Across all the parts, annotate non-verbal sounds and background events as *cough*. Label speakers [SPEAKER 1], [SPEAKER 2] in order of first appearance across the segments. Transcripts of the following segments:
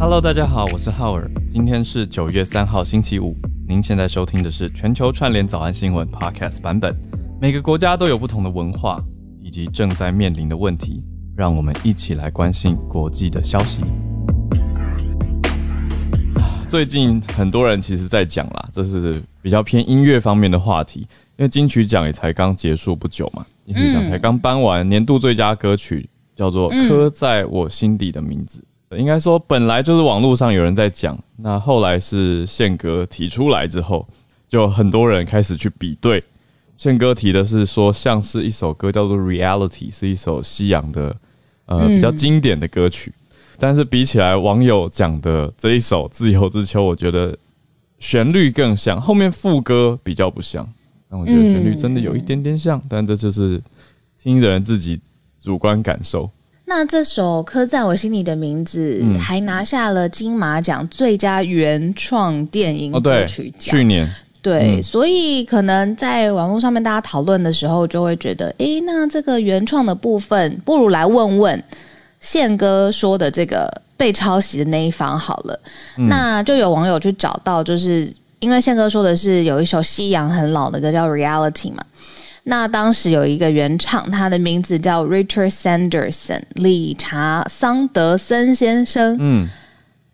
[SPEAKER 1] Hello，大家好，我是浩尔。今天是九月三号，星期五。您现在收听的是全球串联早安新闻 Podcast 版本。每个国家都有不同的文化以及正在面临的问题，让我们一起来关心国际的消息。最近很多人其实在讲啦，这是比较偏音乐方面的话题，因为金曲奖也才刚结束不久嘛，金曲奖才刚颁完，年度最佳歌曲叫做《刻在我心底的名字》。应该说，本来就是网络上有人在讲，那后来是宪哥提出来之后，就很多人开始去比对。宪哥提的是说，像是一首歌叫做《Reality》，是一首西洋的呃比较经典的歌曲，但是比起来网友讲的这一首《自由之秋》，我觉得旋律更像，后面副歌比较不像。但我觉得旋律真的有一点点像，但这就是听的人自己主观感受。
[SPEAKER 2] 那这首刻在我心里的名字还拿下了金马奖最佳原创电影歌曲奖。
[SPEAKER 1] 去年
[SPEAKER 2] 对，所以可能在网络上面大家讨论的时候，就会觉得，哎，那这个原创的部分，不如来问问宪哥说的这个被抄袭的那一方好了。那就有网友去找到，就是因为宪哥说的是有一首西洋很老的歌叫《Reality》嘛。那当时有一个原唱，他的名字叫 Richard Sanderson，理查桑德森先生。嗯，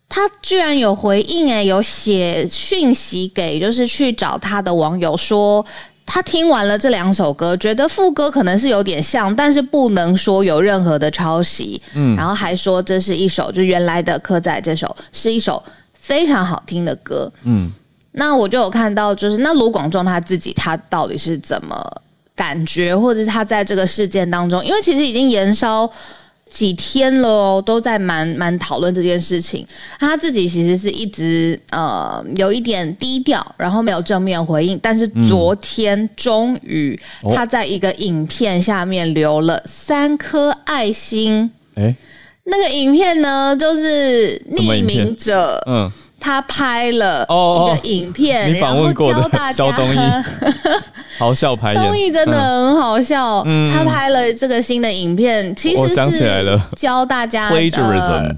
[SPEAKER 2] 他居然有回应，哎，有写讯息给就是去找他的网友，说他听完了这两首歌，觉得副歌可能是有点像，但是不能说有任何的抄袭。嗯，然后还说这是一首就原来的刻在这首是一首非常好听的歌。嗯，那我就有看到，就是那卢广仲他自己他到底是怎么？感觉，或者是他在这个事件当中，因为其实已经延烧几天了哦，都在蛮蛮讨论这件事情。他自己其实是一直呃有一点低调，然后没有正面回应。但是昨天终于他在一个影片下面留了三颗爱心。哎，那个影片呢，就是匿名者，嗯。他拍了一个影片，
[SPEAKER 1] 然后教大家。*laughs* *laughs* 好笑拍
[SPEAKER 2] 东艺真的很好笑。他拍了这个新的影片，其实是教大家
[SPEAKER 1] plagiarism。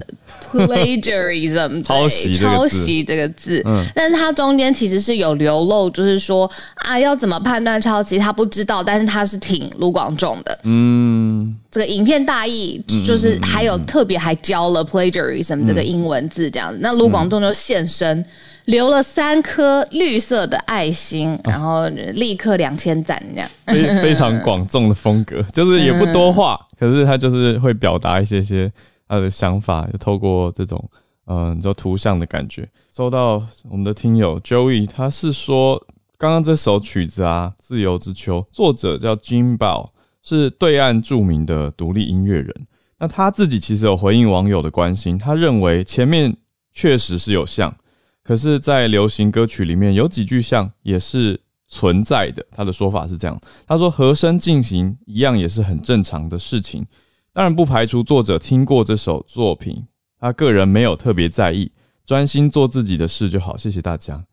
[SPEAKER 2] Plagiarism *laughs* 抄袭抄袭这个字，嗯，但是它中间其实是有流露，就是说啊，要怎么判断抄袭，他不知道，但是他是挺卢广仲的，嗯，这个影片大意就是还有特别还教了 plagiarism 这个英文字这样子，那卢广仲就现身，留了三颗绿色的爱心，然后立刻两千赞这样，
[SPEAKER 1] 非非常广众的风格，就是也不多话，*laughs* 可是他就是会表达一些些。他的想法就透过这种，嗯，就图像的感觉，收到我们的听友 Joey，他是说，刚刚这首曲子啊，《自由之秋》，作者叫 Jim Bell，是对岸著名的独立音乐人。那他自己其实有回应网友的关心，他认为前面确实是有像，可是，在流行歌曲里面有几句像也是存在的。他的说法是这样，他说和声进行一样也是很正常的事情。当然不排除作者听过这首作品，他个人没有特别在意，专心做自己的事就好。谢谢大家。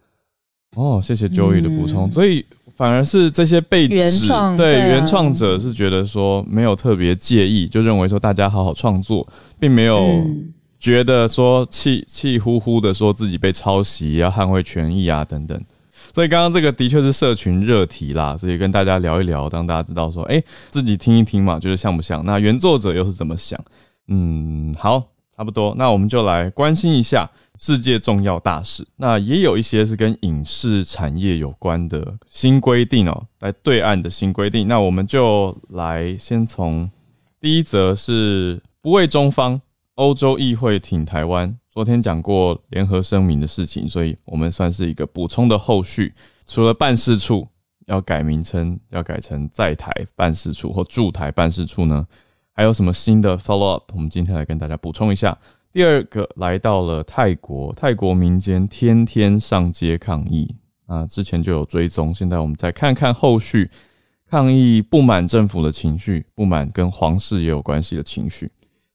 [SPEAKER 1] 哦，谢谢 Joey 的补充。所以反而是这些被指对原创者是觉得说没有特别介意，就认为说大家好好创作，并没有觉得说气气呼呼的说自己被抄袭，要捍卫权益啊等等。所以刚刚这个的确是社群热题啦，所以跟大家聊一聊，让大家知道说，哎，自己听一听嘛，觉得像不像？那原作者又是怎么想？嗯，好，差不多，那我们就来关心一下世界重要大事。那也有一些是跟影视产业有关的新规定哦，来对岸的新规定。那我们就来先从第一则是不畏中方，欧洲议会挺台湾。昨天讲过联合声明的事情，所以我们算是一个补充的后续。除了办事处要改名称，要改成在台办事处或驻台办事处呢，还有什么新的 follow up？我们今天来跟大家补充一下。第二个来到了泰国，泰国民间天天上街抗议啊，之前就有追踪，现在我们再看看后续抗议不满政府的情绪，不满跟皇室也有关系的情绪。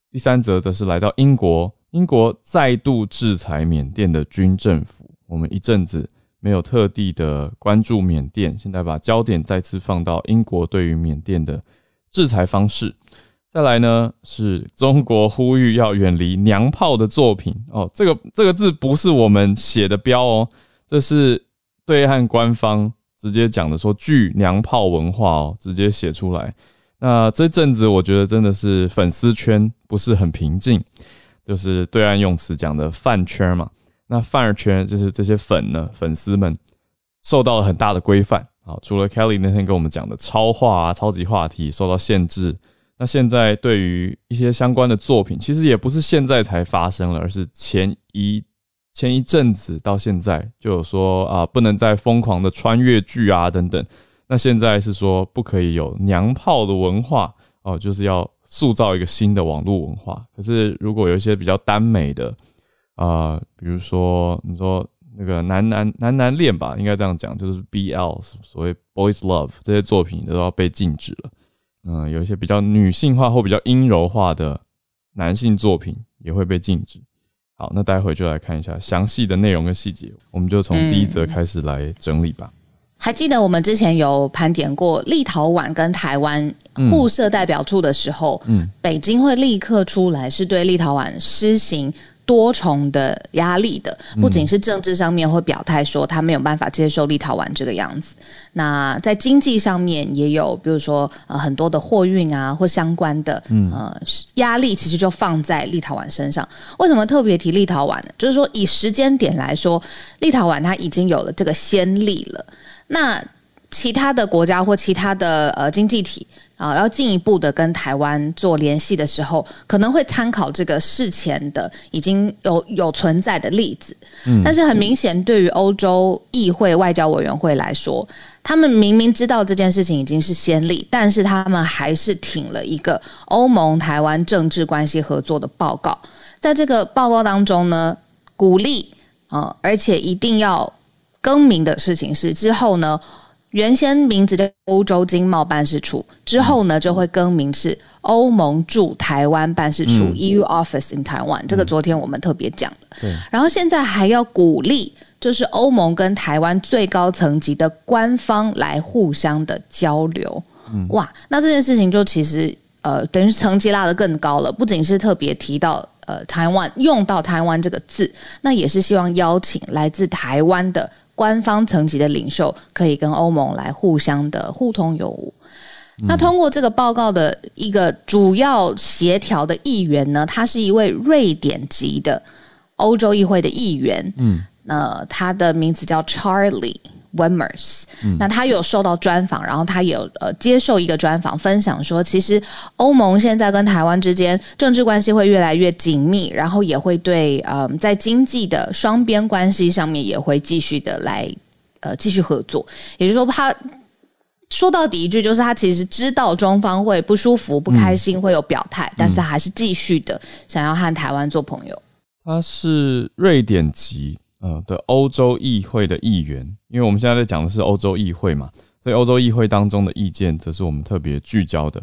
[SPEAKER 1] 第三则则是来到英国。英国再度制裁缅甸的军政府。我们一阵子没有特地的关注缅甸，现在把焦点再次放到英国对于缅甸的制裁方式。再来呢，是中国呼吁要远离娘炮的作品哦。这个这个字不是我们写的标哦，这是对岸官方直接讲的，说拒娘炮文化哦，直接写出来。那这阵子我觉得真的是粉丝圈不是很平静，就是对岸用词讲的饭圈嘛。那饭圈就是这些粉呢，粉丝们受到了很大的规范啊。除了 Kelly 那天跟我们讲的超话啊、超级话题受到限制。那现在对于一些相关的作品，其实也不是现在才发生了，而是前一前一阵子到现在就有说啊，不能再疯狂的穿越剧啊等等。那现在是说不可以有娘炮的文化哦，就是要塑造一个新的网络文化。可是如果有一些比较耽美的啊，比如说你说那个男男男男恋吧，应该这样讲，就是 BL 所谓 boys love 这些作品都要被禁止了。嗯，有一些比较女性化或比较阴柔化的男性作品也会被禁止。好，那待会就来看一下详细的内容跟细节，我们就从第一则开始来整理吧。
[SPEAKER 2] 还记得我们之前有盘点过立陶宛跟台湾互设代表处的时候，嗯，北京会立刻出来是对立陶宛施行。多重的压力的，不仅是政治上面会表态说他没有办法接受立陶宛这个样子，那在经济上面也有，比如说呃很多的货运啊或相关的呃压力，其实就放在立陶宛身上。为什么特别提立陶宛呢？就是说以时间点来说，立陶宛它已经有了这个先例了。那其他的国家或其他的呃经济体啊，要进一步的跟台湾做联系的时候，可能会参考这个事前的已经有有存在的例子。嗯，但是很明显，对于欧洲议会外交委员会来说，他们明明知道这件事情已经是先例，但是他们还是挺了一个欧盟台湾政治关系合作的报告。在这个报告当中呢，鼓励啊，而且一定要更名的事情是之后呢。原先名字叫欧洲经贸办事处，之后呢就会更名是欧盟驻台湾办事处 （EU Office in Taiwan）。这个昨天我们特别讲的。对。然后现在还要鼓励，就是欧盟跟台湾最高层级的官方来互相的交流。嗯。哇，那这件事情就其实呃，等于层级拉得更高了。不仅是特别提到呃台湾用到台湾这个字，那也是希望邀请来自台湾的。官方层级的领袖可以跟欧盟来互相的互通有无。那通过这个报告的一个主要协调的议员呢，他是一位瑞典籍的欧洲议会的议员。嗯，那他的名字叫 Charlie。Wemers，那他有受到专访，然后他有呃接受一个专访，分享说，其实欧盟现在跟台湾之间政治关系会越来越紧密，然后也会对呃在经济的双边关系上面也会继续的来呃继续合作。也就是说，他说到底一句就是他其实知道中方会不舒服、不开心，会有表态，但是他还是继续的想要和台湾做朋友。
[SPEAKER 1] 他是瑞典籍。呃的欧洲议会的议员，因为我们现在在讲的是欧洲议会嘛，所以欧洲议会当中的意见，则是我们特别聚焦的。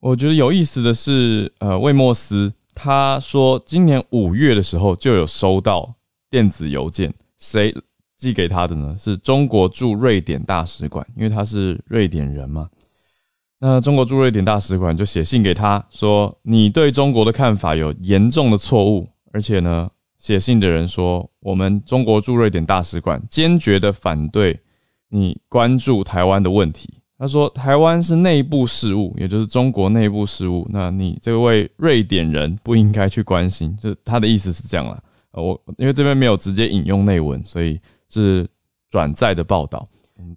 [SPEAKER 1] 我觉得有意思的是，呃，魏莫斯他说，今年五月的时候就有收到电子邮件，谁寄给他的呢？是中国驻瑞典大使馆，因为他是瑞典人嘛。那中国驻瑞典大使馆就写信给他说，你对中国的看法有严重的错误，而且呢。写信的人说：“我们中国驻瑞典大使馆坚决的反对你关注台湾的问题。”他说：“台湾是内部事务，也就是中国内部事务。那你这位瑞典人不应该去关心。”就他的意思是这样啦。我因为这边没有直接引用内文，所以是转载的报道。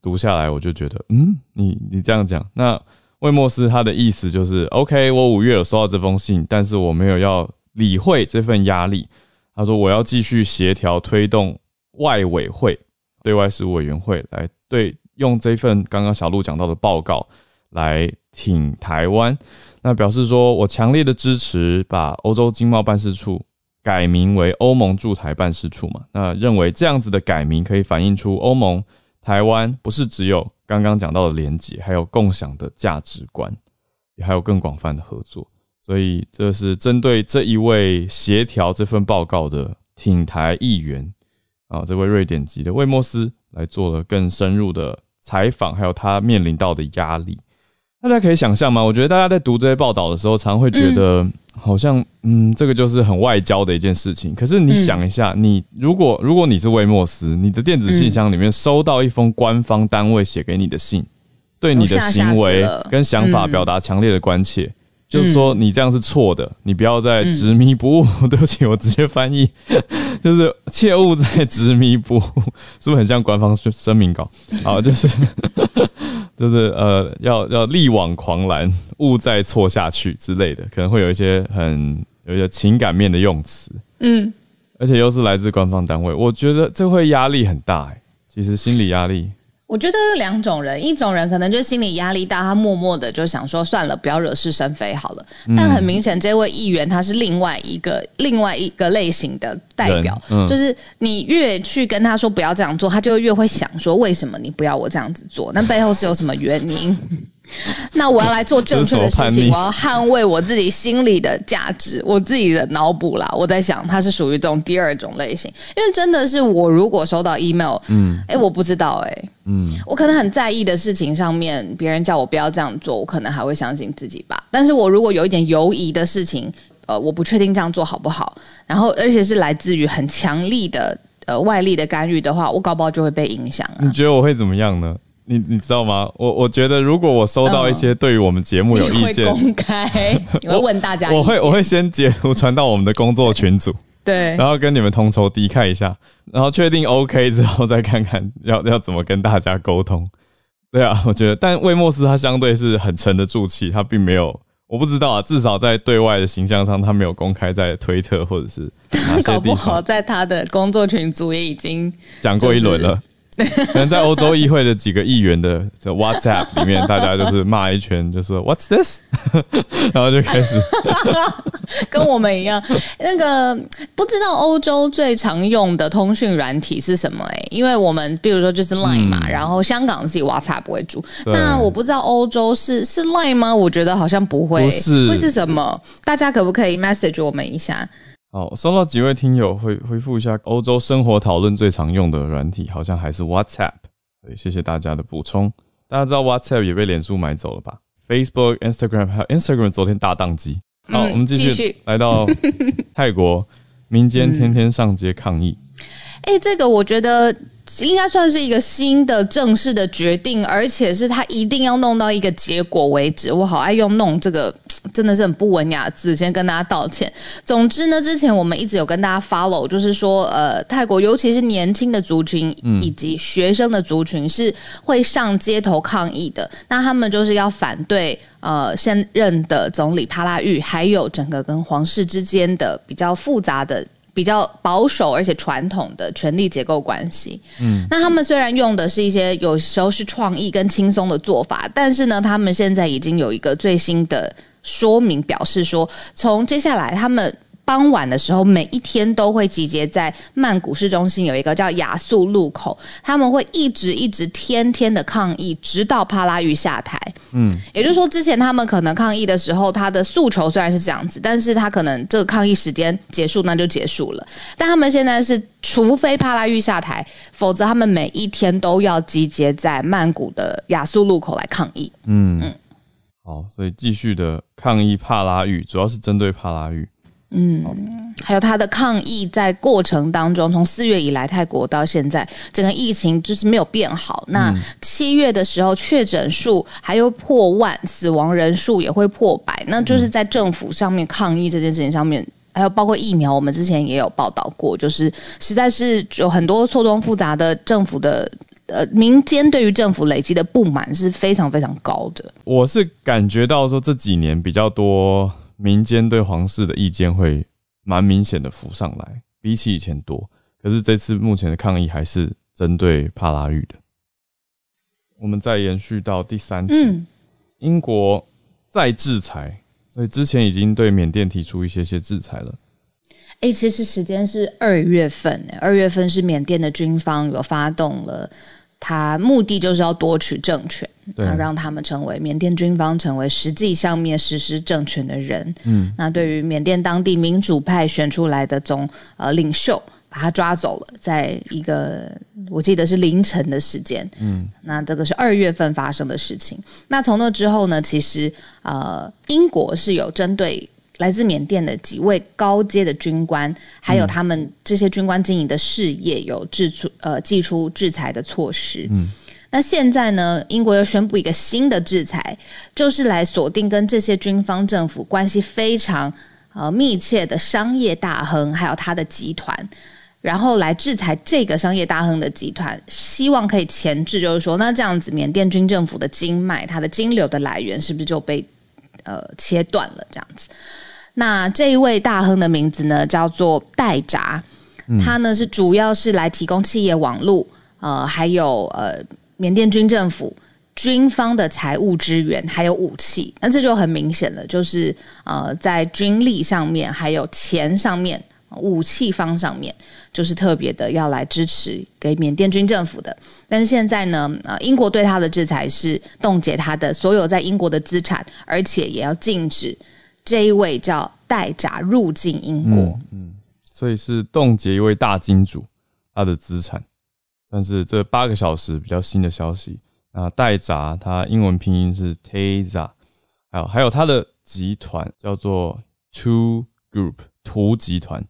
[SPEAKER 1] 读下来我就觉得，嗯，你你这样讲，那魏莫斯他的意思就是：OK，我五月有收到这封信，但是我没有要理会这份压力。他说：“我要继续协调推动外委会、对外事务委员会来对用这份刚刚小鹿讲到的报告来挺台湾。那表示说我强烈的支持把欧洲经贸办事处改名为欧盟驻台办事处嘛。那认为这样子的改名可以反映出欧盟台湾不是只有刚刚讲到的连结，还有共享的价值观，也还有更广泛的合作。”所以，这是针对这一位协调这份报告的挺台议员啊，这位瑞典籍的魏莫斯来做了更深入的采访，还有他面临到的压力。大家可以想象吗？我觉得大家在读这些报道的时候，常会觉得好像，嗯，这个就是很外交的一件事情。可是你想一下，你如果如果你是魏莫斯，你的电子信箱里面收到一封官方单位写给你的信，对你的行为跟想法表达强烈的关切。就是说，你这样是错的，你不要再执迷不悟。*laughs* 对不起，我直接翻译，*laughs* 就是切勿再执迷不悟，是不是很像官方声明稿？*laughs* 好，就是就是呃，要要力挽狂澜，勿再错下去之类的，可能会有一些很有一些情感面的用词。嗯，而且又是来自官方单位，我觉得这会压力很大。哎，其实心理压力。
[SPEAKER 2] 我觉得有两种人，一种人可能就心理压力大，他默默的就想说算了，不要惹是生非好了。但很明显，这位议员他是另外一个另外一个类型的代表，就是你越去跟他说不要这样做，他就越会想说为什么你不要我这样子做？那背后是有什么原因？*laughs* 那我要来做正确的事情，我要捍卫我自己心里的价值，我自己的脑补啦。我在想，它是属于这种第二种类型，因为真的是我如果收到 email，嗯，哎，我不知道，哎，嗯，我可能很在意的事情上面，别人叫我不要这样做，我可能还会相信自己吧。但是我如果有一点犹疑的事情，呃，我不确定这样做好不好，然后而且是来自于很强力的呃外力的干预的话，我搞不好就会被影响。
[SPEAKER 1] 你觉得我会怎么样呢？你你知道吗？我我觉得，如果我收到一些对于我们节目有意见，
[SPEAKER 2] 公开，*laughs* 我会问大家，
[SPEAKER 1] 我会我会先截图传到我们的工作群组，
[SPEAKER 2] 对，
[SPEAKER 1] 然后跟你们同仇敌忾一下，然后确定 OK 之后，再看看 *laughs* 要要怎么跟大家沟通。对啊，我觉得，但魏莫斯他相对是很沉得住气，他并没有，我不知道啊，至少在对外的形象上，他没有公开在推特或者是 *laughs*
[SPEAKER 2] 搞不好在他的工作群组也已经
[SPEAKER 1] 讲过一轮了。可能在欧洲议会的几个议员的 WhatsApp 里面，大家就是骂一圈，就是 What's this？*laughs* 然后就开始 *laughs*
[SPEAKER 2] 跟我们一样。那个不知道欧洲最常用的通讯软体是什么？哎，因为我们比如说就是 Line 嘛，然后香港是以 WhatsApp 为主。那我不知道欧洲是是 Line 吗？我觉得好像不会，
[SPEAKER 1] 不是
[SPEAKER 2] 会是什么？大家可不可以 message 我们一下？
[SPEAKER 1] 好，收到几位听友回回复一下，欧洲生活讨论最常用的软体好像还是 WhatsApp。对，谢谢大家的补充。大家知道 WhatsApp 也被脸书买走了吧？Facebook、Instagram 还有 Instagram 昨天大宕机。好，我们继续来到泰国，*laughs* 民间天天上街抗议。
[SPEAKER 2] 哎，这个我觉得。应该算是一个新的正式的决定，而且是他一定要弄到一个结果为止。我好爱用“弄”这个，真的是很不文雅字，先跟大家道歉。总之呢，之前我们一直有跟大家 follow，就是说，呃，泰国尤其是年轻的族群以及学生的族群是会上街头抗议的。那他们就是要反对呃现任的总理帕拉玉，还有整个跟皇室之间的比较复杂的。比较保守而且传统的权力结构关系，嗯，那他们虽然用的是一些有时候是创意跟轻松的做法，但是呢，他们现在已经有一个最新的说明，表示说，从接下来他们。傍晚的时候，每一天都会集结在曼谷市中心有一个叫雅素路口，他们会一直一直天天的抗议，直到帕拉育下台。嗯，也就是说，之前他们可能抗议的时候，他的诉求虽然是这样子，但是他可能这个抗议时间结束，那就结束了。但他们现在是，除非帕拉育下台，否则他们每一天都要集结在曼谷的雅素路口来抗议。嗯
[SPEAKER 1] 嗯，好，所以继续的抗议帕拉玉，主要是针对帕拉育。
[SPEAKER 2] 嗯，还有他的抗议在过程当中，从四月以来泰国到现在，整个疫情就是没有变好。那七月的时候确诊数还有破万，死亡人数也会破百，那就是在政府上面抗议这件事情上面，还有包括疫苗，我们之前也有报道过，就是实在是有很多错综复杂的政府的呃民间对于政府累积的不满是非常非常高的。
[SPEAKER 1] 我是感觉到说这几年比较多。民间对皇室的意见会蛮明显的浮上来，比起以前多。可是这次目前的抗议还是针对帕拉玉的。我们再延续到第三题，英国再制裁，所以之前已经对缅甸提出一些些制裁了。
[SPEAKER 2] 哎，其实时间是二月份，二月份是缅甸的军方有发动了。他目的就是要夺取政权，让他们成为缅甸军方成为实际上面实施政权的人。嗯，那对于缅甸当地民主派选出来的总呃领袖，把他抓走了，在一个我记得是凌晨的时间，嗯，那这个是二月份发生的事情。那从那之后呢，其实呃，英国是有针对来自缅甸的几位高阶的军官，还有他们这些军官经营的事业，有制出呃祭出制裁的措施。嗯，那现在呢，英国又宣布一个新的制裁，就是来锁定跟这些军方政府关系非常呃密切的商业大亨，还有他的集团。然后来制裁这个商业大亨的集团，希望可以前置，就是说，那这样子，缅甸军政府的经脉，它的金流的来源是不是就被呃切断了？这样子，那这一位大亨的名字呢，叫做戴扎，他呢是主要是来提供企业网络，呃，还有呃缅甸军政府军方的财务支援，还有武器。那这就很明显了，就是呃在军力上面，还有钱上面。武器方上面就是特别的要来支持给缅甸军政府的，但是现在呢，啊，英国对他的制裁是冻结他的所有在英国的资产，而且也要禁止这一位叫戴扎入境英国。
[SPEAKER 1] 嗯，所以是冻结一位大金主他的资产。但是这八个小时比较新的消息啊，戴扎他英文拼音是 Taza，还有还有他的集团叫做 Two Group 图集团。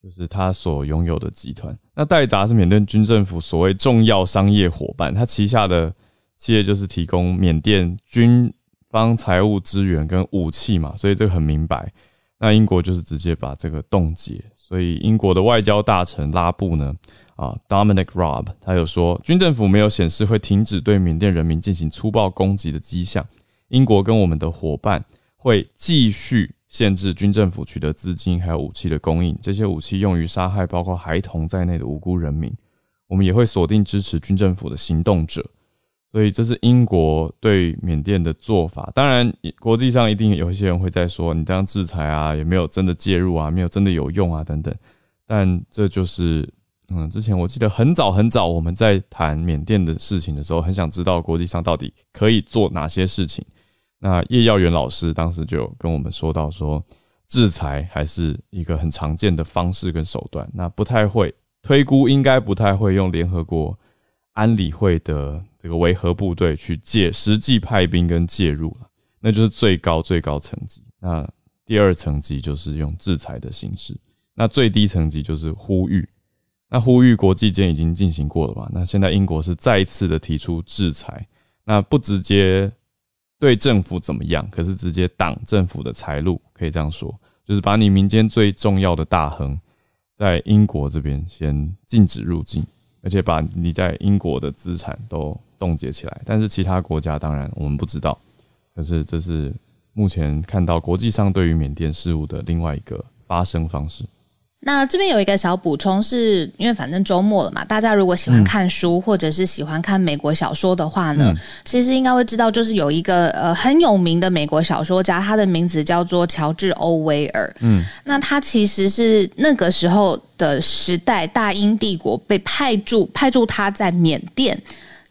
[SPEAKER 1] 就是他所拥有的集团。那戴扎是缅甸军政府所谓重要商业伙伴，他旗下的企业就是提供缅甸军方财务资源跟武器嘛，所以这个很明白。那英国就是直接把这个冻结。所以英国的外交大臣拉布呢，啊，Dominic Rob，他有说，军政府没有显示会停止对缅甸人民进行粗暴攻击的迹象。英国跟我们的伙伴会继续。限制军政府取得资金还有武器的供应，这些武器用于杀害包括孩童在内的无辜人民。我们也会锁定支持军政府的行动者。所以这是英国对缅甸的做法。当然，国际上一定有一些人会在说，你这样制裁啊，也没有真的介入啊，没有真的有用啊，等等。但这就是，嗯，之前我记得很早很早我们在谈缅甸的事情的时候，很想知道国际上到底可以做哪些事情。那叶耀元老师当时就跟我们说到，说制裁还是一个很常见的方式跟手段。那不太会推估，应该不太会用联合国安理会的这个维和部队去介实际派兵跟介入了，那就是最高最高层级。那第二层级就是用制裁的形式，那最低层级就是呼吁。那呼吁国际间已经进行过了嘛？那现在英国是再次的提出制裁，那不直接。对政府怎么样？可是直接挡政府的财路，可以这样说，就是把你民间最重要的大亨，在英国这边先禁止入境，而且把你在英国的资产都冻结起来。但是其他国家当然我们不知道，可是这是目前看到国际上对于缅甸事务的另外一个发生方式。
[SPEAKER 2] 那这边有一个小补充，是因为反正周末了嘛，大家如果喜欢看书或者是喜欢看美国小说的话呢，其实应该会知道，就是有一个呃很有名的美国小说家，他的名字叫做乔治·欧威尔。嗯，那他其实是那个时候的时代大英帝国被派驻派驻他在缅甸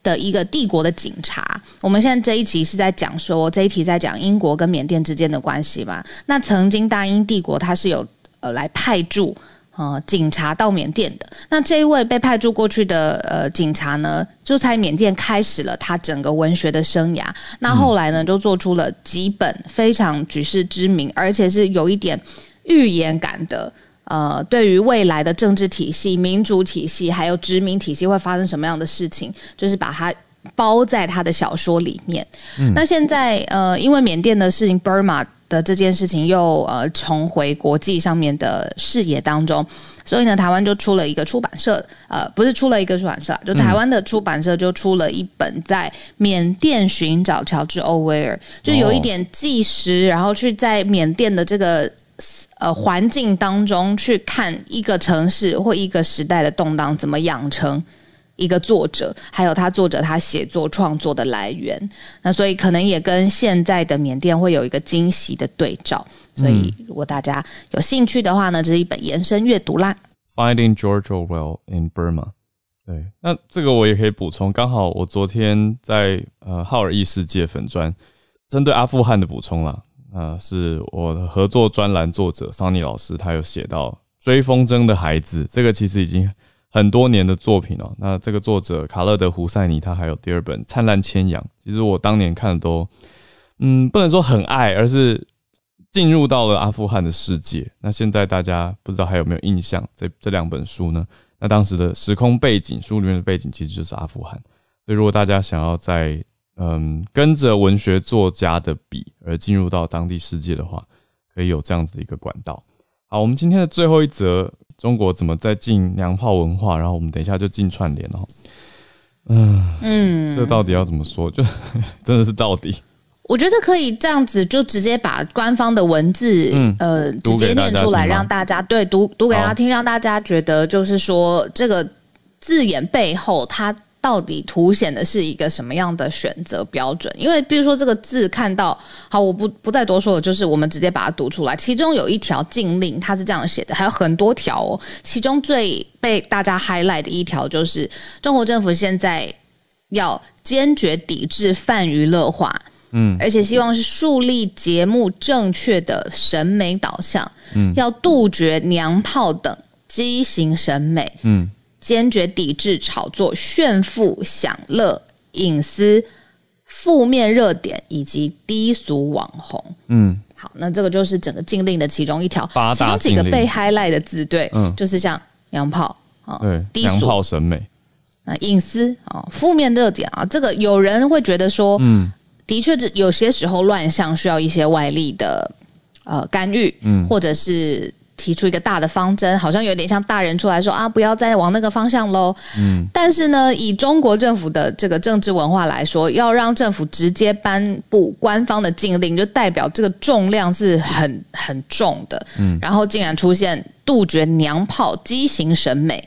[SPEAKER 2] 的一个帝国的警察。我们现在这一集是在讲说这一题在讲英国跟缅甸之间的关系嘛？那曾经大英帝国它是有。呃，来派驻呃警察到缅甸的那这一位被派驻过去的呃警察呢，就在缅甸开始了他整个文学的生涯。那后来呢，就做出了几本非常举世知名，而且是有一点预言感的呃，对于未来的政治体系、民主体系还有殖民体系会发生什么样的事情，就是把它包在他的小说里面。那现在呃，因为缅甸的事情，Burma。的这件事情又呃重回国际上面的视野当中，所以呢，台湾就出了一个出版社，呃，不是出了一个出版社，就台湾的出版社就出了一本在缅甸寻找乔治·欧威尔，就有一点纪实，然后去在缅甸的这个呃环境当中去看一个城市或一个时代的动荡怎么养成。一个作者，还有他作者他写作创作的来源，那所以可能也跟现在的缅甸会有一个惊喜的对照。所以如果大家有兴趣的话呢，这是一本延伸阅读啦。
[SPEAKER 1] Finding George Orwell in Burma。对，那这个我也可以补充，刚好我昨天在呃浩尔异世界粉砖针对阿富汗的补充啦，呃，是我的合作专栏作者桑尼老师，他有写到追风筝的孩子，这个其实已经很多年的作品哦。那这个作者卡勒德胡塞尼，他还有第二本《灿烂千阳》，其实我当年看的都，嗯，不能说很爱，而是进入到了阿富汗的世界。那现在大家不知道还有没有印象？这这两本书呢？那当时的时空背景，书里面的背景其实就是阿富汗。所以如果大家想要在嗯跟着文学作家的笔而进入到当地世界的话，可以有这样子的一个管道。好，我们今天的最后一则，中国怎么在进娘炮文化？然后我们等一下就进串联哦。嗯嗯，这到底要怎么说？就真的是到底？
[SPEAKER 2] 我觉得可以这样子，就直接把官方的文字，嗯呃，直接念出来，让大家对读读给大家听，让大家觉得就是说这个字眼背后它。到底凸显的是一个什么样的选择标准？因为比如说这个字看到好，我不不再多说了，就是我们直接把它读出来。其中有一条禁令，它是这样写的，还有很多条哦。其中最被大家 highlight 的一条就是，中国政府现在要坚决抵制泛娱乐化，嗯，而且希望是树立节目正确的审美导向，嗯，要杜绝娘炮等畸形审美，嗯。坚决抵制炒作、炫富、享乐、隐私、负面热点以及低俗网红。嗯，好，那这个就是整个禁令的其中一条，其中几个被 highlight 的字，对，嗯，就是像娘炮
[SPEAKER 1] 啊，对，娘炮审美，
[SPEAKER 2] 那隐私啊，负面热点啊，这个有人会觉得说，嗯，的确是有些时候乱象需要一些外力的呃干预，嗯，或者是。提出一个大的方针，好像有点像大人出来说啊，不要再往那个方向喽。嗯，但是呢，以中国政府的这个政治文化来说，要让政府直接颁布官方的禁令，就代表这个重量是很很重的。嗯，然后竟然出现杜绝娘炮畸形审美，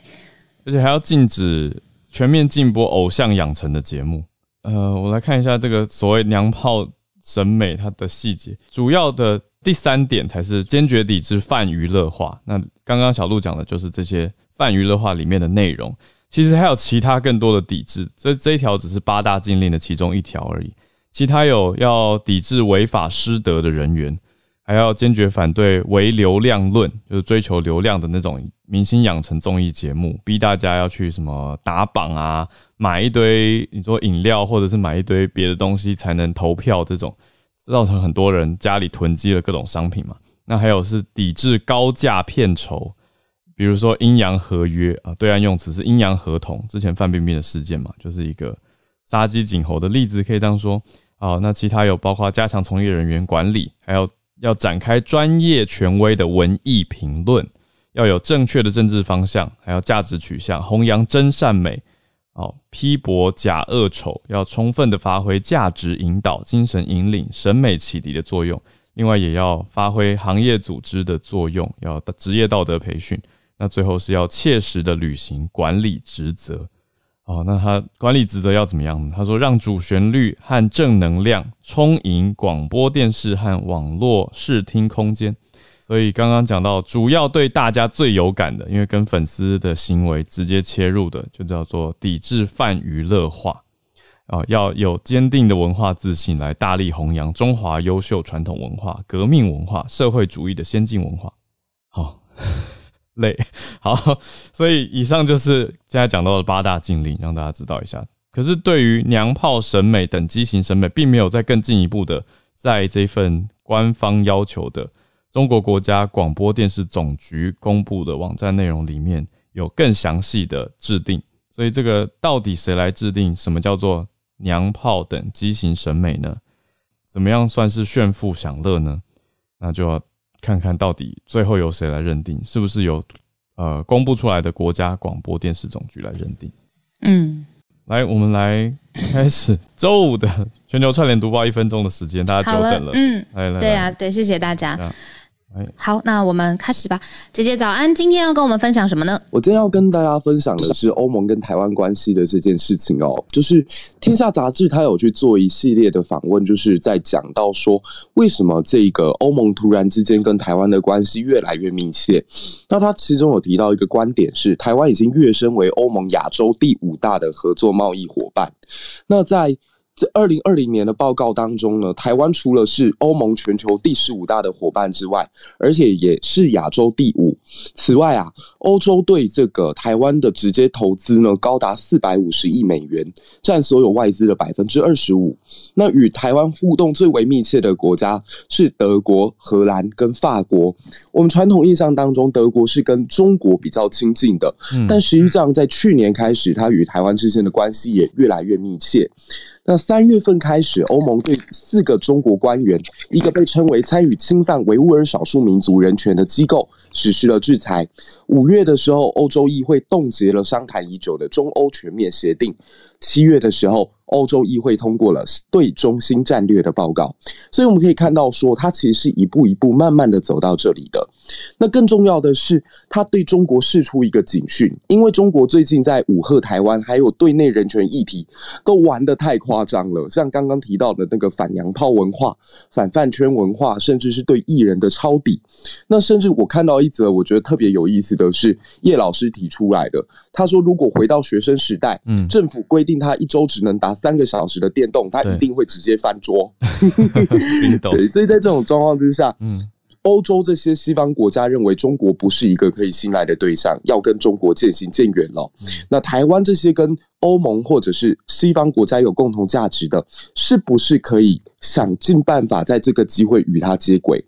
[SPEAKER 1] 而且还要禁止全面禁播偶像养成的节目。呃，我来看一下这个所谓娘炮审美它的细节，主要的。第三点才是坚决抵制泛娱乐化。那刚刚小鹿讲的就是这些泛娱乐化里面的内容，其实还有其他更多的抵制。这这一条只是八大禁令的其中一条而已，其他有要抵制违法失德的人员，还要坚决反对唯流量论，就是追求流量的那种明星养成综艺节目，逼大家要去什么打榜啊，买一堆你说饮料或者是买一堆别的东西才能投票这种。造成很多人家里囤积了各种商品嘛，那还有是抵制高价片酬，比如说阴阳合约啊，对岸用词是阴阳合同。之前范冰冰的事件嘛，就是一个杀鸡儆猴的例子，可以这样说。啊，那其他有包括加强从业人员管理，还有要展开专业权威的文艺评论，要有正确的政治方向，还要价值取向，弘扬真善美。哦，批驳假恶丑，要充分的发挥价值引导、精神引领、审美启迪的作用。另外，也要发挥行业组织的作用，要职业道德培训。那最后是要切实的履行管理职责。哦，那他管理职责要怎么样呢？他说，让主旋律和正能量充盈广播电视和网络视听空间。所以刚刚讲到，主要对大家最有感的，因为跟粉丝的行为直接切入的，就叫做抵制泛娱乐化啊，要有坚定的文化自信，来大力弘扬中华优秀传统文化、革命文化、社会主义的先进文化。好 *laughs* 累，好，所以以上就是现在讲到的八大禁令，让大家知道一下。可是对于娘炮审美等畸形审美，并没有再更进一步的，在这份官方要求的。中国国家广播电视总局公布的网站内容里面有更详细的制定，所以这个到底谁来制定？什么叫做娘炮等畸形审美呢？怎么样算是炫富享乐呢？那就要看看到底最后由谁来认定，是不是由呃公布出来的国家广播电视总局来认定？嗯，来，我们来开始周五的全球串联读报，一分钟的时间，大家久等了。
[SPEAKER 2] 嗯，来来，对啊，对，谢谢大家。好，那我们开始吧。姐姐早安，今天要跟我们分享什么呢？
[SPEAKER 3] 我今天要跟大家分享的是欧盟跟台湾关系的这件事情哦。就是《天下杂志》它有去做一系列的访问，就是在讲到说为什么这个欧盟突然之间跟台湾的关系越来越密切。那它其中有提到一个观点是，台湾已经跃升为欧盟亚洲第五大的合作贸易伙伴。那在在二零二零年的报告当中呢，台湾除了是欧盟全球第十五大的伙伴之外，而且也是亚洲第五，此外啊，欧洲对这个台湾的直接投资呢，高达四百五十亿美元，占所有外资的百分之二十五。那与台湾互动最为密切的国家是德国、荷兰跟法国。我们传统印象当中，德国是跟中国比较亲近的，但实际上在去年开始，它与台湾之间的关系也越来越密切。那三月份开始，欧盟对四个中国官员，一个被称为参与侵犯维吾尔少数民族人权的机构，实施了制裁。五月的时候，欧洲议会冻结了商谈已久的中欧全面协定。七月的时候，欧洲议会通过了对中心战略的报告。所以我们可以看到，说它其实是一步一步慢慢的走到这里的。那更重要的是，它对中国释出一个警讯，因为中国最近在武赫台湾还有对内人权议题都玩的太夸张了，像刚刚提到的那个反洋炮文化、反饭圈文化，甚至是对艺人的抄底。那甚至我看到一则我觉得特别有意思的是，叶老师提出来的，他说如果回到学生时代，嗯，政府规定他一周只能打三个小时的电动，他一定会直接翻桌。*laughs* 对，所以在这种状况之下，嗯。欧洲这些西方国家认为中国不是一个可以信赖的对象，要跟中国渐行渐远了。那台湾这些跟欧盟或者是西方国家有共同价值的，是不是可以想尽办法在这个机会与它接轨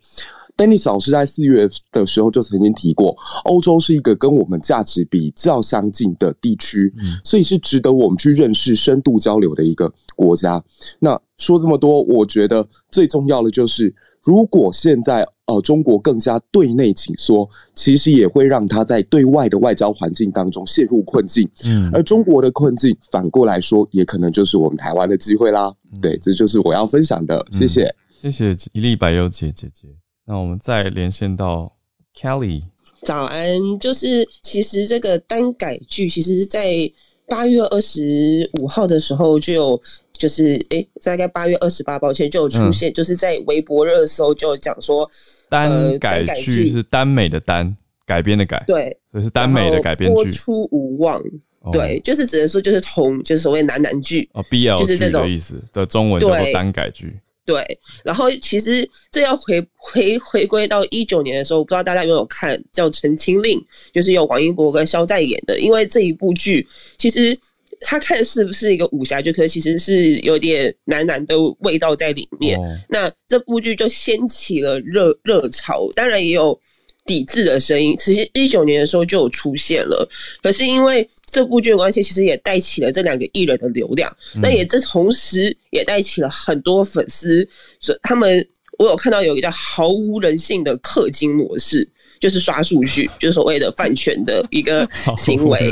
[SPEAKER 3] ？Dennis 老师在四月的时候就曾经提过，欧洲是一个跟我们价值比较相近的地区，所以是值得我们去认识、深度交流的一个国家。那说这么多，我觉得最重要的就是。如果现在呃中国更加对内紧缩，其实也会让他在对外的外交环境当中陷入困境。嗯，而中国的困境反过来说，也可能就是我们台湾的机会啦。对，这就是我要分享的。谢谢，
[SPEAKER 1] 谢谢一粒白油姐姐姐。那我们再连线到 Kelly，
[SPEAKER 4] 早安。就是其实这个单改剧，其实是在八月二十五号的时候就有。就是哎，大概八月二十八，抱歉，就有出现，就是在微博热搜就讲说，
[SPEAKER 1] 单改剧是耽美的耽，改编的改，
[SPEAKER 4] 对，
[SPEAKER 1] 所以是耽美的改编剧，播
[SPEAKER 4] 出无望，对，就是只能说就是同，就是所谓男男剧
[SPEAKER 1] 哦，BL 就是这种意思的中文叫做单改剧，
[SPEAKER 4] 对。然后其实这要回回回归到一九年的时候，不知道大家有没有看叫《陈情令》，就是由王一博跟肖战演的，因为这一部剧其实。他看似不是一个武侠剧，可其实是有点男男的味道在里面。那这部剧就掀起了热热潮，当然也有抵制的声音。其实一九年的时候就有出现了，可是因为这部剧的关系，其实也带起了这两个艺人的流量。那也这同时也带起了很多粉丝，他们我有看到有一个叫毫无人性的氪金模式，就是刷数据，就是所谓的饭圈的一个 *laughs* 行为。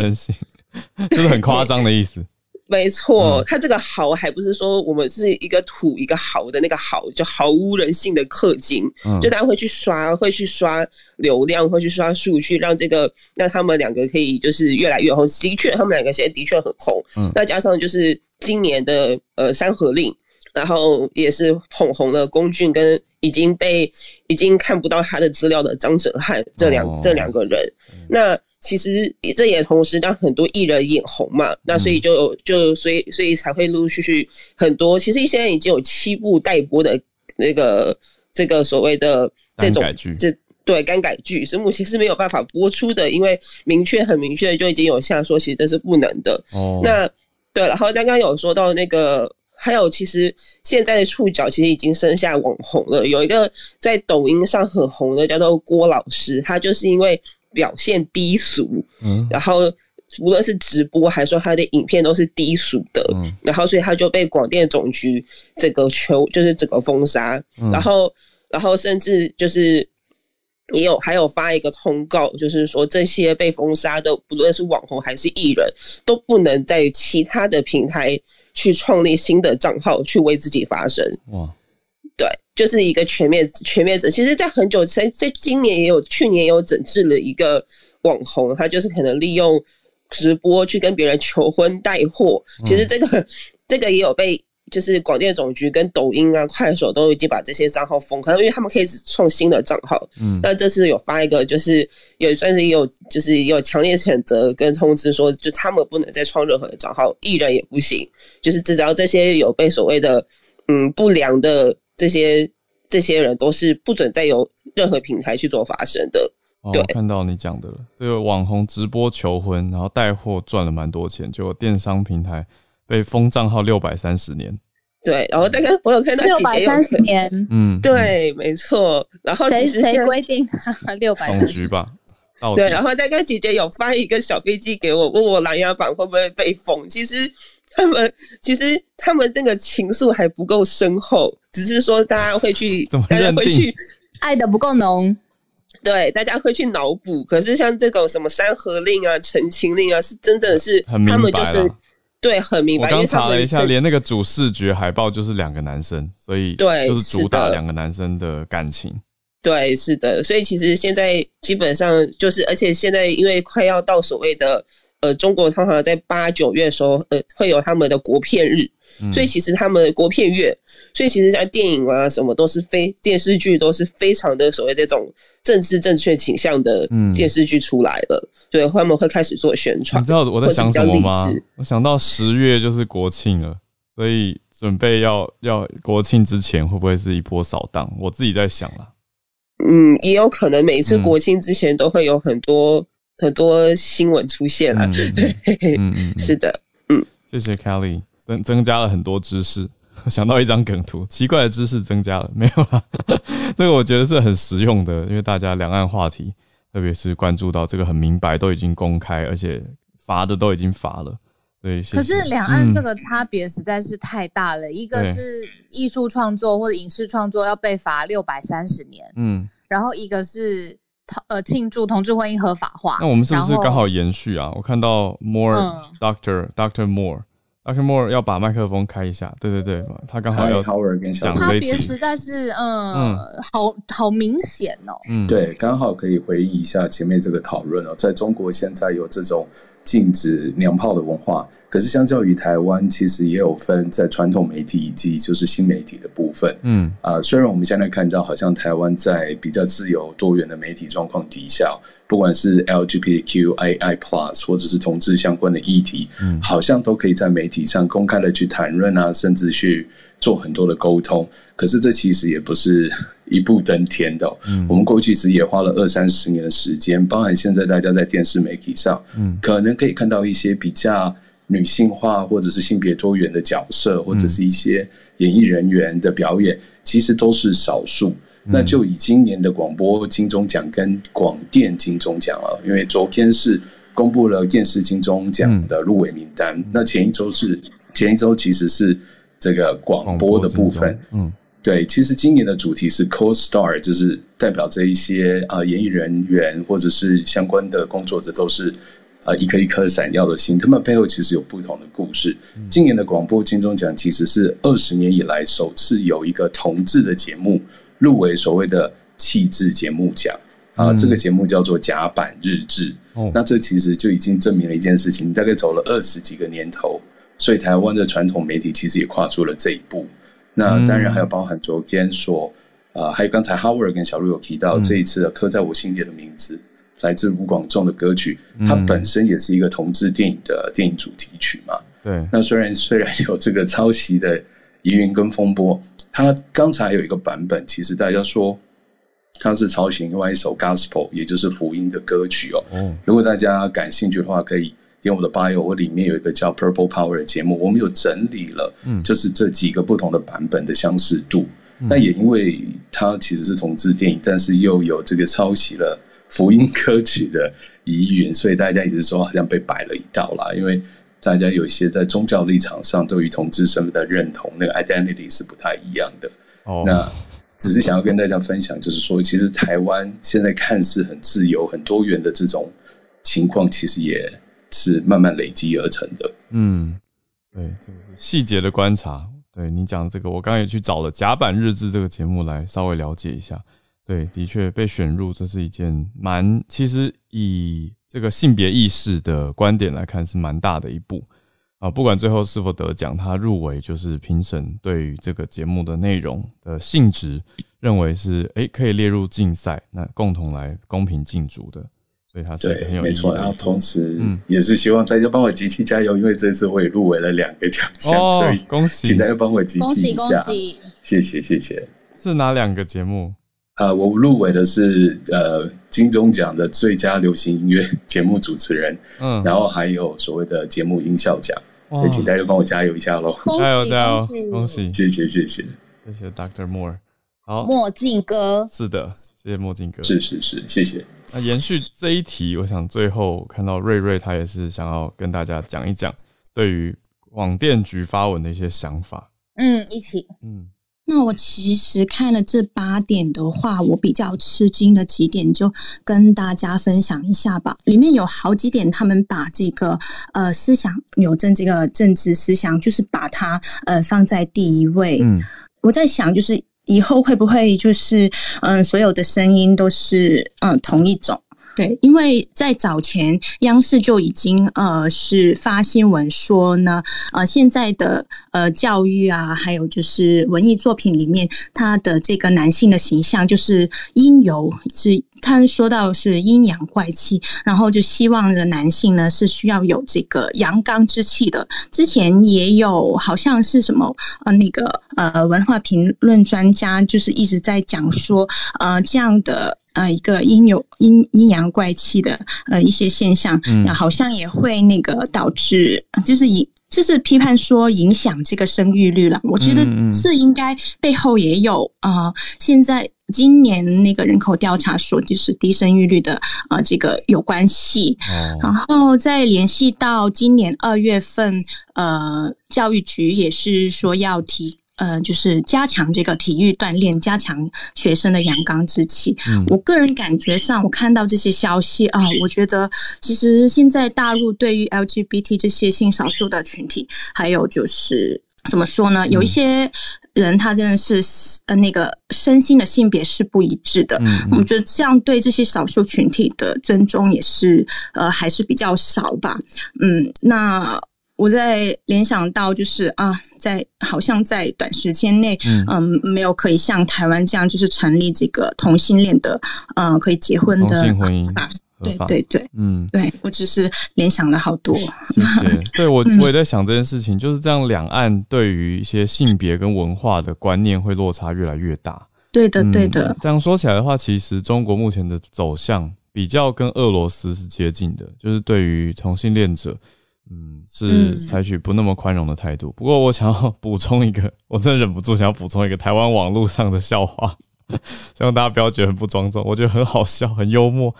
[SPEAKER 4] *laughs*
[SPEAKER 1] 就是很夸张的意思，
[SPEAKER 4] 没错。他这个豪还不是说我们是一个土一个豪的那个豪，就毫无人性的氪金，就大家会去刷，会去刷流量，会去刷数据，让这个让他们两个可以就是越来越红。的确，他们两个现在的确很红。那加上就是今年的呃《山河令》，然后也是捧红了龚俊跟已经被已经看不到他的资料的张哲瀚这两这两个人。那其实这也同时让很多艺人眼红嘛，那所以就就所以所以才会陆陆续续很多。其实现在已经有七部待播的那个这个所谓的这种这对干改剧是目前是没有办法播出的，因为明确很明确就已经有下说，其实这是不能的。哦，那对，然后刚刚有说到那个，还有其实现在的触角其实已经生下网红了，有一个在抖音上很红的叫做郭老师，他就是因为。表现低俗，嗯，然后无论是直播还是说他的影片都是低俗的，嗯，然后所以他就被广电总局这个求就是整个封杀，然后然后甚至就是也有还有发一个通告，就是说这些被封杀的不论是网红还是艺人，都不能在其他的平台去创立新的账号去为自己发声。哇！对，就是一个全面全面者。其实，在很久前在今年也有，去年也有整治了一个网红，他就是可能利用直播去跟别人求婚带货。其实这个这个也有被，就是广电总局跟抖音啊、快手都已经把这些账号封，可能因为他们可以创新的账号。嗯，那这次有发一个，就是也算是有，就是有强烈谴责跟通知说，就他们不能再创任何的账号，艺人也不行，就是只要这些有被所谓的嗯不良的。这些这些人都是不准再有任何平台去做发声的。
[SPEAKER 1] 哦
[SPEAKER 4] 对，
[SPEAKER 1] 看到你讲的了，这个网红直播求婚，然后带货赚了蛮多钱，结果电商平台被封账号六百三十年。
[SPEAKER 4] 对，然后大概我有看到
[SPEAKER 2] 六
[SPEAKER 4] 姐姐
[SPEAKER 2] 三十年，
[SPEAKER 1] 嗯，
[SPEAKER 4] 对，没错。然后
[SPEAKER 2] 谁谁
[SPEAKER 4] 其实现在
[SPEAKER 2] 规定 *laughs* 六百？
[SPEAKER 1] 总局吧，
[SPEAKER 4] 对，然后大概姐姐有发一个小飞机给我，问我琅琊榜会不会被封。其实他们其实他们这个情愫还不够深厚，只是说大家会去 *laughs*
[SPEAKER 1] 怎么，
[SPEAKER 4] 大家
[SPEAKER 1] 认定
[SPEAKER 4] 会去。
[SPEAKER 2] 爱的不够浓，
[SPEAKER 4] 对，大家会去脑补。可是像这种什么山河令啊、陈情令啊，是真的是
[SPEAKER 1] 很明
[SPEAKER 4] 他们就是
[SPEAKER 1] 白。
[SPEAKER 4] 对很明白。因为他们
[SPEAKER 1] 刚查了一下，
[SPEAKER 4] 这
[SPEAKER 1] 连那个主视觉海报就是两个男生，所以
[SPEAKER 4] 对
[SPEAKER 1] 就是主打两个男生的感情。
[SPEAKER 4] 对，是的，所以其实现在基本上就是，而且现在因为快要到所谓的呃，中国通常在八九月的时候，呃，会有他们的国片日，
[SPEAKER 1] 嗯
[SPEAKER 4] 所以其实他们的国片月，所以其实像电影啊什么都是非电视剧都是非常的所谓这种政治正确倾向的
[SPEAKER 1] 嗯
[SPEAKER 4] 电视剧出来了，对，他们会开始做宣传。
[SPEAKER 1] 你知道我在想什么吗？我想到十月就是国庆了，所以准备要要国庆之前会不会是一波扫荡？我自己在想啦。
[SPEAKER 4] 嗯，也有可能每一次
[SPEAKER 1] 嗯
[SPEAKER 4] 国庆之前都会有很多、很多新闻出现了。
[SPEAKER 1] 嗯
[SPEAKER 4] 对，
[SPEAKER 1] 嗯嗯，
[SPEAKER 4] 是的，嗯
[SPEAKER 1] 谢谢 Kelly，增增加了很多知识。*laughs* 想到一张梗图，奇怪的知识增加了，没有啦。*laughs* 这个我觉得是很实用的，因为大家两岸话题，特别是关注到这个很明白，都已经公开，而且罚的都已经罚了，所以谢谢
[SPEAKER 2] 可是两岸
[SPEAKER 1] 嗯
[SPEAKER 2] 这个差别实在是太大了，一个是艺术创作或者影视创作要被罚六百三十年，
[SPEAKER 1] 嗯，
[SPEAKER 2] 然后一个是同呃庆祝同志婚姻合法化。
[SPEAKER 1] 那我们是不是刚好延续啊？我看到 More、
[SPEAKER 2] 嗯
[SPEAKER 1] Doctor Doctor More Doctor More 要把麦克风开一下，对对对，他刚好要讲这一题
[SPEAKER 2] 别实在是嗯
[SPEAKER 1] 嗯
[SPEAKER 2] 好好明显哦。
[SPEAKER 1] 嗯，
[SPEAKER 5] 对，刚好可以回忆一下前面这个讨论哦。在中国现在有这种禁止娘炮的文化，可是相较于台湾，其实也有分在传统媒体以及就是新媒体的部分。
[SPEAKER 1] 嗯
[SPEAKER 5] 啊、虽然我们现在看到好像台湾在比较自由多元的媒体状况底下，不管是 LGBTQII Plus 或者是同志相关的议题，
[SPEAKER 1] 嗯
[SPEAKER 5] 好像都可以在媒体上公开的去谈论啊，甚至去做很多的沟通。可是这其实也不是一步登天的哦、
[SPEAKER 1] 嗯
[SPEAKER 5] 我们过去其实也花了二三十年的时间，包含现在大家在电视媒体上，
[SPEAKER 1] 嗯
[SPEAKER 5] 可能可以看到一些比较女性化或者是性别多元的角色，或者是一些演艺人员的表演，其实都是少数。那就以今年的广播金钟奖跟广电金钟奖了，因为昨天是公布了电视金钟奖的入围名单，那前一周是前一周其实是这个广播的部分，
[SPEAKER 1] 嗯。
[SPEAKER 5] 对，其实今年的主题是 co-star，就是代表这一些啊、呃演艺人员或者是相关的工作者都是呃一颗一颗闪耀的星，他们背后其实有不同的故事。今年的广播金钟奖其实是二十年以来首次有一个同志的节目入围所谓的气质节目奖啊、
[SPEAKER 1] 嗯
[SPEAKER 5] 这个节目叫做甲板日志。
[SPEAKER 1] 哦
[SPEAKER 5] 那这其实就已经证明了一件事情，大概走了二十几个年头，所以台湾的传统媒体其实也跨出了这一步。那当然还有包含昨天说，呃，还有刚才 Howard 跟小鹿有提到、
[SPEAKER 1] 嗯
[SPEAKER 5] 这一次的刻在我心底的名字，来自吴广仲的歌曲，它
[SPEAKER 1] 嗯
[SPEAKER 5] 本身也是一个同志电影的电影主题曲嘛。
[SPEAKER 1] 对，
[SPEAKER 5] 那虽然 *laughs* 虽然有这个抄袭的疑云跟风波，它刚才有一个版本，其实大家说它是抄袭另外一首 Gospel，也就是福音的歌曲哦。
[SPEAKER 1] 嗯
[SPEAKER 5] 如果大家感兴趣的话，可以点我的 bio，我里面有一个叫 Purple Power 的节目，我们有整理了，
[SPEAKER 1] 嗯
[SPEAKER 5] 就是这几个不同的版本的相似度。
[SPEAKER 1] 嗯
[SPEAKER 5] 那也因为它其实是同志电影，但是又有这个抄袭了福音歌曲的疑云，所以大家一直说好像被摆了一道啦。因为大家有一些在宗教立场上对于同志身份的认同，那个 identity 是不太一样的。
[SPEAKER 1] 哦，
[SPEAKER 5] 那只是想要跟大家分享，就是说，其实台湾现在看似很自由、很多元的这种情况，其实也是慢慢累积而成的。
[SPEAKER 1] 嗯，对，这个是细节的观察。对你讲这个，我刚刚也去找了《甲板日志》这个节目来稍微了解一下。对，的确被选入，这是一件蛮，其实以这个性别意识的观点来看，是蛮大的一步啊。不管最后是否得奖，他入围就是评审对于这个节目的内容的性质认为是诶可以列入竞赛，那共同来公平竞逐的，所以他是很
[SPEAKER 5] 对，没错。
[SPEAKER 1] 有意义的。
[SPEAKER 5] 然后同时
[SPEAKER 1] 嗯
[SPEAKER 5] 也是希望大家帮我集气加油，因为这次我也入围了两个奖项，
[SPEAKER 1] 哦
[SPEAKER 5] 所以，
[SPEAKER 1] 恭喜
[SPEAKER 5] 请！大家帮我集
[SPEAKER 2] 恭喜恭
[SPEAKER 5] 气一下。
[SPEAKER 2] 喜！
[SPEAKER 5] 谢谢谢谢。
[SPEAKER 1] 是哪两个节目？
[SPEAKER 5] 呃，我入围的是呃金钟奖的最佳流行音乐 *laughs* 节目主持人，嗯，然后还有所谓的节目音效奖，所以请大家帮我加油一下喽！
[SPEAKER 1] 加油加油，恭喜！
[SPEAKER 5] 谢谢谢谢
[SPEAKER 1] 谢谢 Doctor Moore。好，
[SPEAKER 2] 墨镜哥，
[SPEAKER 1] 是的，谢谢墨镜哥，
[SPEAKER 5] 是是是，谢谢。
[SPEAKER 1] 那延续这一题，我想最后看到瑞瑞他也是想要跟大家讲一讲对于广电局发文的一些想法。
[SPEAKER 2] 嗯，一起，
[SPEAKER 6] 嗯。那我其实看了这八点的话，我比较吃惊的几点，就跟大家分享一下吧。里面有好几点，他们把这个呃思想扭正这个政治思想，就是把它呃放在第一位。嗯，我在想，就是以后会不会就是嗯所有的声音都是嗯同一种。对，因为在早前，央视就已经呃是发新闻说呢，呃现在的呃教育啊，还有就是文艺作品里面，他的这个男性的形象就是阴柔，是他说到是阴阳怪气，然后就希望的男性呢是需要有这个阳刚之气的。之前也有好像是什么呃那个呃文化评论专家，就是一直在讲说呃这样的。呃，一个阴有阴阴阳怪气的呃一些现象，好像也会那个导致，就是影就是批判说影响这个生育率了。我觉得这应该背后也有啊，现在今年那个人口调查说就是低生育率的啊这个有关系，然后再联系到今年二月份，呃，教育局也是说要提。呃，就是加强这个体育锻炼，加强学生的阳刚之气。我个人感觉上，我看到这些消息啊，我觉得其实现在大陆对于 LGBT 这些性少数的群体，还有就是怎么说呢？有一些人他真的是呃那个身心的性别是不一致的。我们觉得这样对这些少数群体的尊重也是呃还是比较少吧。嗯，那。我在联想到，就是啊，在好像在短时间内，嗯，没有可以像台湾这样，就是成立这个同性恋的，嗯，可以结婚的
[SPEAKER 1] 同性婚姻，
[SPEAKER 6] 对对对，嗯，对我只是联想了好多。
[SPEAKER 1] 谢谢。*laughs* 对我我也在想这件事情，就是这样，两岸对于一些性别跟文化的观念会落差越来越大。
[SPEAKER 6] 对的，对的。
[SPEAKER 1] 这样说起来的话，其实中国目前的走向比较跟俄罗斯是接近的，就是对于同性恋者。嗯，是采取不那么宽容的态度。不过，我想要 *laughs* 补充一个，我真的忍不住想要补充一个台湾网络上的笑话，*laughs* 希望大家不要觉得很不庄重，我觉得很好笑，很幽默。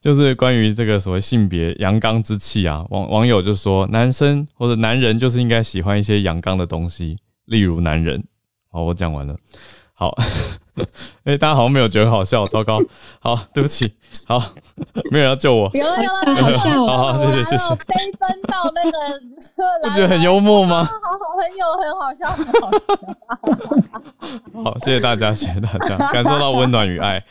[SPEAKER 1] 就是关于这个所谓性别阳刚之气啊，网网友就说，男生或者男人就是应该喜欢一些阳刚的东西，例如男人。好，我讲完了。好，*laughs* 哎，大家好像没有觉得好笑，糟糕。好，对不起。好，*laughs* 没有人要救我。
[SPEAKER 2] 有了有了，好
[SPEAKER 6] 笑。
[SPEAKER 1] 好，谢谢谢谢。
[SPEAKER 2] 飞奔到那个，
[SPEAKER 1] 不觉得很幽默吗？
[SPEAKER 2] 好好，很有很好笑。
[SPEAKER 1] 好，谢谢大家，谢谢大家，感受到温暖与爱。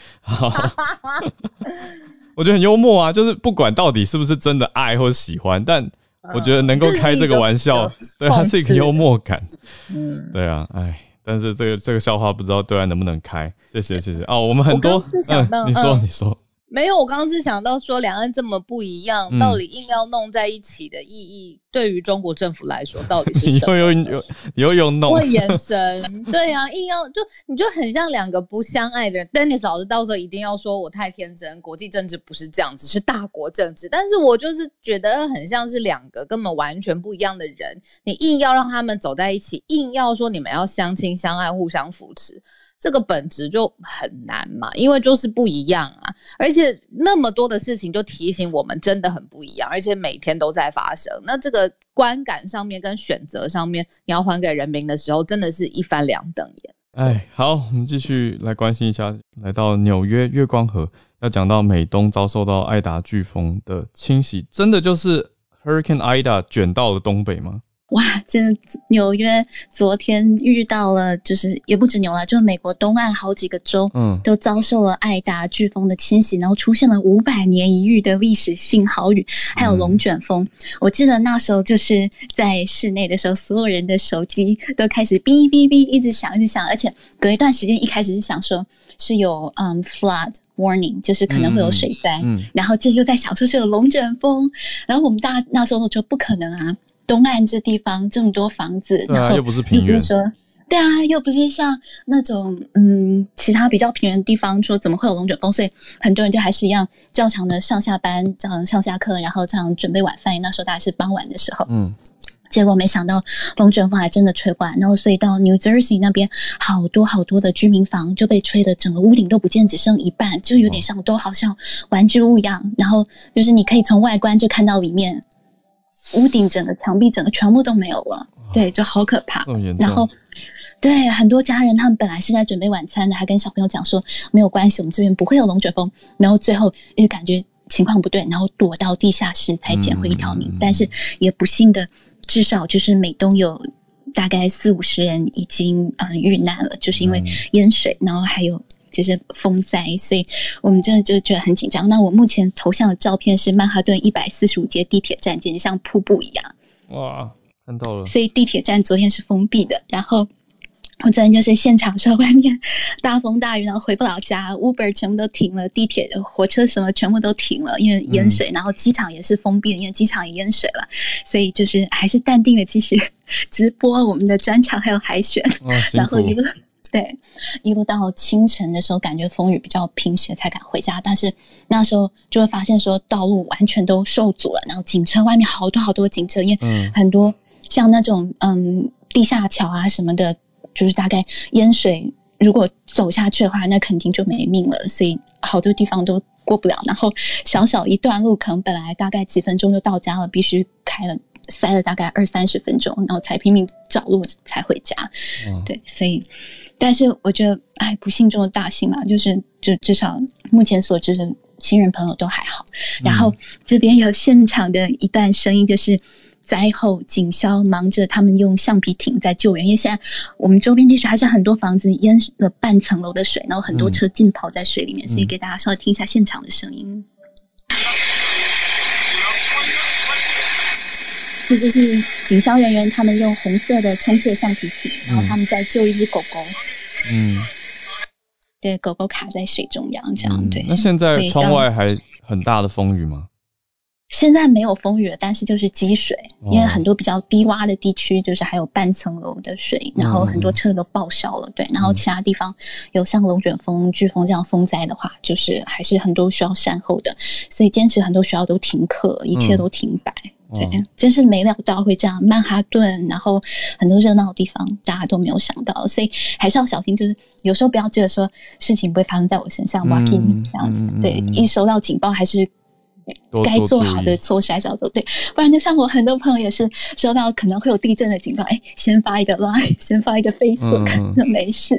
[SPEAKER 1] 我觉得很幽默啊，就是不管到底是不是真的爱或者喜欢，但我觉得能够开这个玩笑，对，它是一个幽默感。嗯，对啊，哎。但是这个这个笑话不知道对岸能不能开？谢谢谢谢哦，我们很多嗯，你说你说。
[SPEAKER 2] 没有，我刚刚是想到说，两岸这么不一样，到底硬要弄在一起的意义，对于中国政府来说，到底是 *laughs* 什么？
[SPEAKER 1] 又又又又又弄，
[SPEAKER 2] 会延伸，对呀，硬要就你就很像两个不相爱的人。Dennis 老师到时候一定要说我太天真，国际政治不是这样子，是大国政治。但是我就是觉得很像是两个根本完全不一样的人，你硬要让他们走在一起，硬要说你们要相亲相爱，互相扶持。这个本质就很难嘛，因为就是不一样啊，而且那么多的事情就提醒我们真的很不一样，而且每天都在发生。那这个观感上面跟选择上面，你要还给人民的时候，真的是一翻两瞪眼。
[SPEAKER 1] 哎，好，我们继续来关心一下，来到纽约月光河，要讲到美东遭受到艾达飓风的侵袭，真的就是 Hurricane Ida 卷到了东北吗？
[SPEAKER 6] 哇，真的纽约昨天遇到了，就是也不止纽了，就美国东岸好几个州，嗯，都遭受了艾达飓风的侵袭，然后出现了五百年一遇的历史性豪雨，还有龙卷风。我记得那时候就是在室内的时候，所有人的手机都开始哔哔哔一直响，一直响，而且隔一段时间一开始是想说是有嗯 flood warning，就是可能会有水灾，嗯，然后就又在想说是有龙卷风，然后我们大家那时候就不可能啊。东岸这地方这么多房子，然后
[SPEAKER 1] 又不是平原，
[SPEAKER 6] 说
[SPEAKER 7] 对啊，又不是像那种嗯，其他比较平原的地方，说怎么会有龙卷风？所以很多人就还是一样照常的上下班，照常上下课，然后这样准备晚饭。那时候大概是傍晚的时候，嗯，结果没想到龙卷风还真的吹过来，然后所以到 New Jersey 那边，好多好多的居民房就被吹的整个屋顶都不见，只剩一半，就有点像都好像玩具屋一样。然后就是你可以从外观就看到里面，屋顶整个墙壁整个全部都没有了，对，就好可怕。然后。对，很多家人他们本来是在准备晚餐的，还跟小朋友讲说没有关系，我们这边不会有龙卷风。然后最后一直感觉情况不对，然后躲到地下室才捡回一条命。但是也不幸的，至少就是美东有大概四五十人已经呃遇难了，就是因为淹水，然后还有就是风灾，所以我们真的就觉得很紧张。那我目前头像的照片是曼哈顿一百四十五街地铁站，简直像瀑布一样。
[SPEAKER 1] 哇，看到了。
[SPEAKER 7] 所以地铁站昨天是封闭的，然后。我昨天就是现场说外面 *laughs* 大风大雨，然后回不了家，Uber 全部都停了，地铁、火车什么全部都停了，因为淹水。然后机场也是封闭的，因为机场也淹水了。所以就是还是淡定的继续 *laughs* 直播我们的专场还有海选，然后一路对一路到清晨的时候，感觉风雨比较平息才敢回家。但是那时候就会发现说道路完全都受阻了，然后警车外面好多好多警车，因为很多像那种嗯地下桥啊什么的。就是大概淹水，如果走下去的话，那肯定就没命了。所以好多地方都过不了。然后小小一段路，可能本来大概几分钟就到家了，必须开了塞了大概二三十分钟，然后才拼命找路才回家。对，所以，但是我觉得，哎，不幸中的大幸嘛，就是就至少目前所知的亲人朋友都还好。然后这边有现场的一段声音，就是。灾后，警消忙着，他们用橡皮艇在救援。因为现在我们周边地区还是很多房子淹了半层楼的水，然后很多车浸泡在水里面，所以给大家稍微听一下现场的声音。这就是警消人员他们用红色的充气橡皮艇，然后他们在救一只狗狗。嗯，对，狗狗卡在水中央，这样对。
[SPEAKER 1] 那现在窗外还很大的风雨吗？
[SPEAKER 7] 现在没有风雨了，但是就是积水，因为很多比较低洼的地区，就是还有半层楼的水，然后很多车都报销了。对，然后其他地方有像龙卷风、飓风这样风灾的话，就是还是很多需要善后的，所以坚持很多学校都停课，一切都停摆。对，真是没料到会这样，曼哈顿，然后很多热闹的地方，大家都没有想到，所以还是要小心。就是有时候不要觉得说事情不会发生在我身上，walking 这样子。对，一收到警报还是。该做好的措施还是要做，对，不然就像我很多朋友也是收到可能会有地震的警报，哎，先发一个 line，先发一个 Facebook，那没事，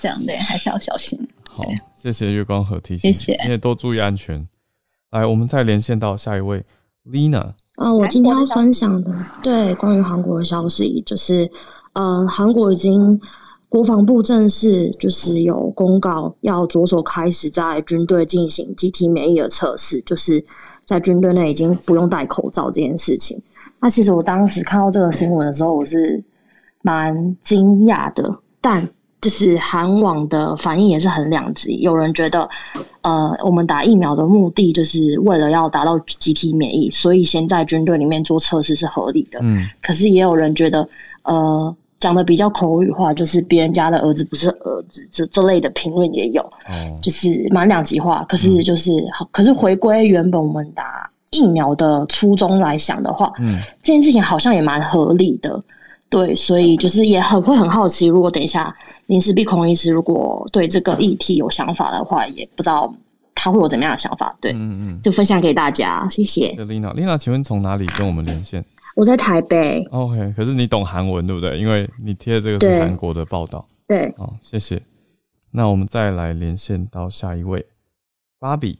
[SPEAKER 7] 这样对，还是要小心。
[SPEAKER 1] 好，谢谢月光河提醒，
[SPEAKER 7] 谢谢，
[SPEAKER 1] 你也多注意安全。来，我们再连线到下一位 Lina。
[SPEAKER 8] 啊，我今天要分享的，对，关于韩国的消息，就是，呃，韩国已经。国防部正式就是有公告，要着手开始在军队进行集体免疫的测试，就是在军队内已经不用戴口罩这件事情。那其实我当时看到这个新闻的时候，我是蛮惊讶的，但就是韩网的反应也是很两极。有人觉得，呃，我们打疫苗的目的就是为了要达到集体免疫，所以先在军队里面做测试是合理的。嗯，可是也有人觉得，呃。讲的比较口语化，就是别人家的儿子不是儿子，这这类的评论也有，就是蛮两极化。可是就是好，可是回归原本我们打疫苗的初衷来想的话，嗯，这件事情好像也蛮合理的，对，所以就是也很会很好奇，如果等一下林氏碧孔医师如果对这个议题有想法的话，也不知道他会有怎么样的想法，对，嗯嗯，就分享给大家，谢谢。
[SPEAKER 1] 丽娜，丽娜，请问从哪里跟我们连线？
[SPEAKER 8] 我在台北。
[SPEAKER 1] OK，可是你懂韩文对不对？因为你贴的这个是韩国的报道。
[SPEAKER 8] 对。
[SPEAKER 1] 好，谢谢。那我们再来连线到下一位，芭比。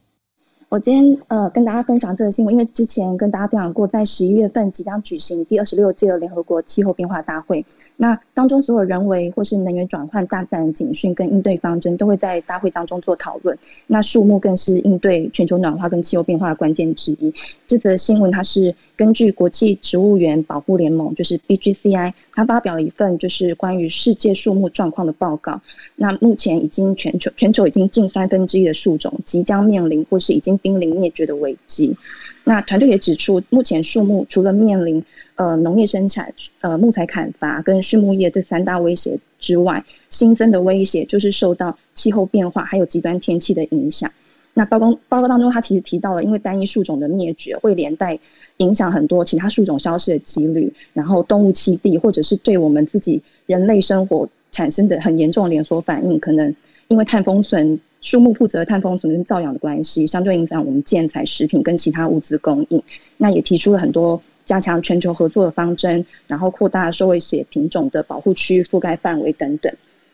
[SPEAKER 9] 我今天呃跟大家分享这个新闻，因为之前跟大家分享过，在十一月份即将举行第二十六届联合国气候变化大会。那当中所有人为或是能源转换大自然警讯跟应对方针都会在大会当中做讨论。那树木更是应对全球暖化跟气候变化的关键之一。这则新闻它是根据国际植物园保护联盟，就是 BGCI，它发表了一份就是关于世界树木状况的报告。那目前已经全球全球已经近三分之一的树种即将面临或是已经濒临灭绝的危机。那团队也指出，目前树木除了面临呃农业生产、呃木材砍伐跟畜牧业这三大威胁之外，新增的威胁就是受到气候变化还有极端天气的影响。那报告报告当中，他其实提到了，因为单一树种的灭绝会连带影响很多其他树种消失的几率，然后动物栖地或者是对我们自己人类生活产生的很严重连锁反应，可能因为碳封存。树木负责碳封存跟造氧的关系，相对影响我们建材、食品跟其他物资供应。那也提出了很多加强全球合作的方针，然后扩大受威胁品种的保护区覆盖范围等等。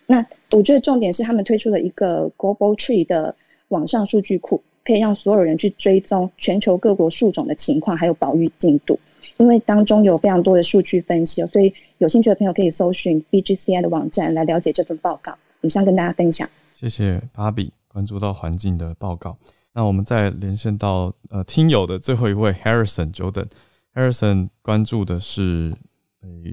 [SPEAKER 9] 那我觉得重点是他们推出了一个 Global Tree 的网上数据库，可以让所有人去追踪全球各国树种的情况还有保育进度。因为当中有非常多的数据分析，所以有兴趣的朋友可以搜寻 BGCI 的网站来了解这份报告。以上跟大家分享。
[SPEAKER 1] 谢谢芭比关注到环境的报告。那我们再连线到呃听友的最后一位 Harrison 久等。Harrison 关注的是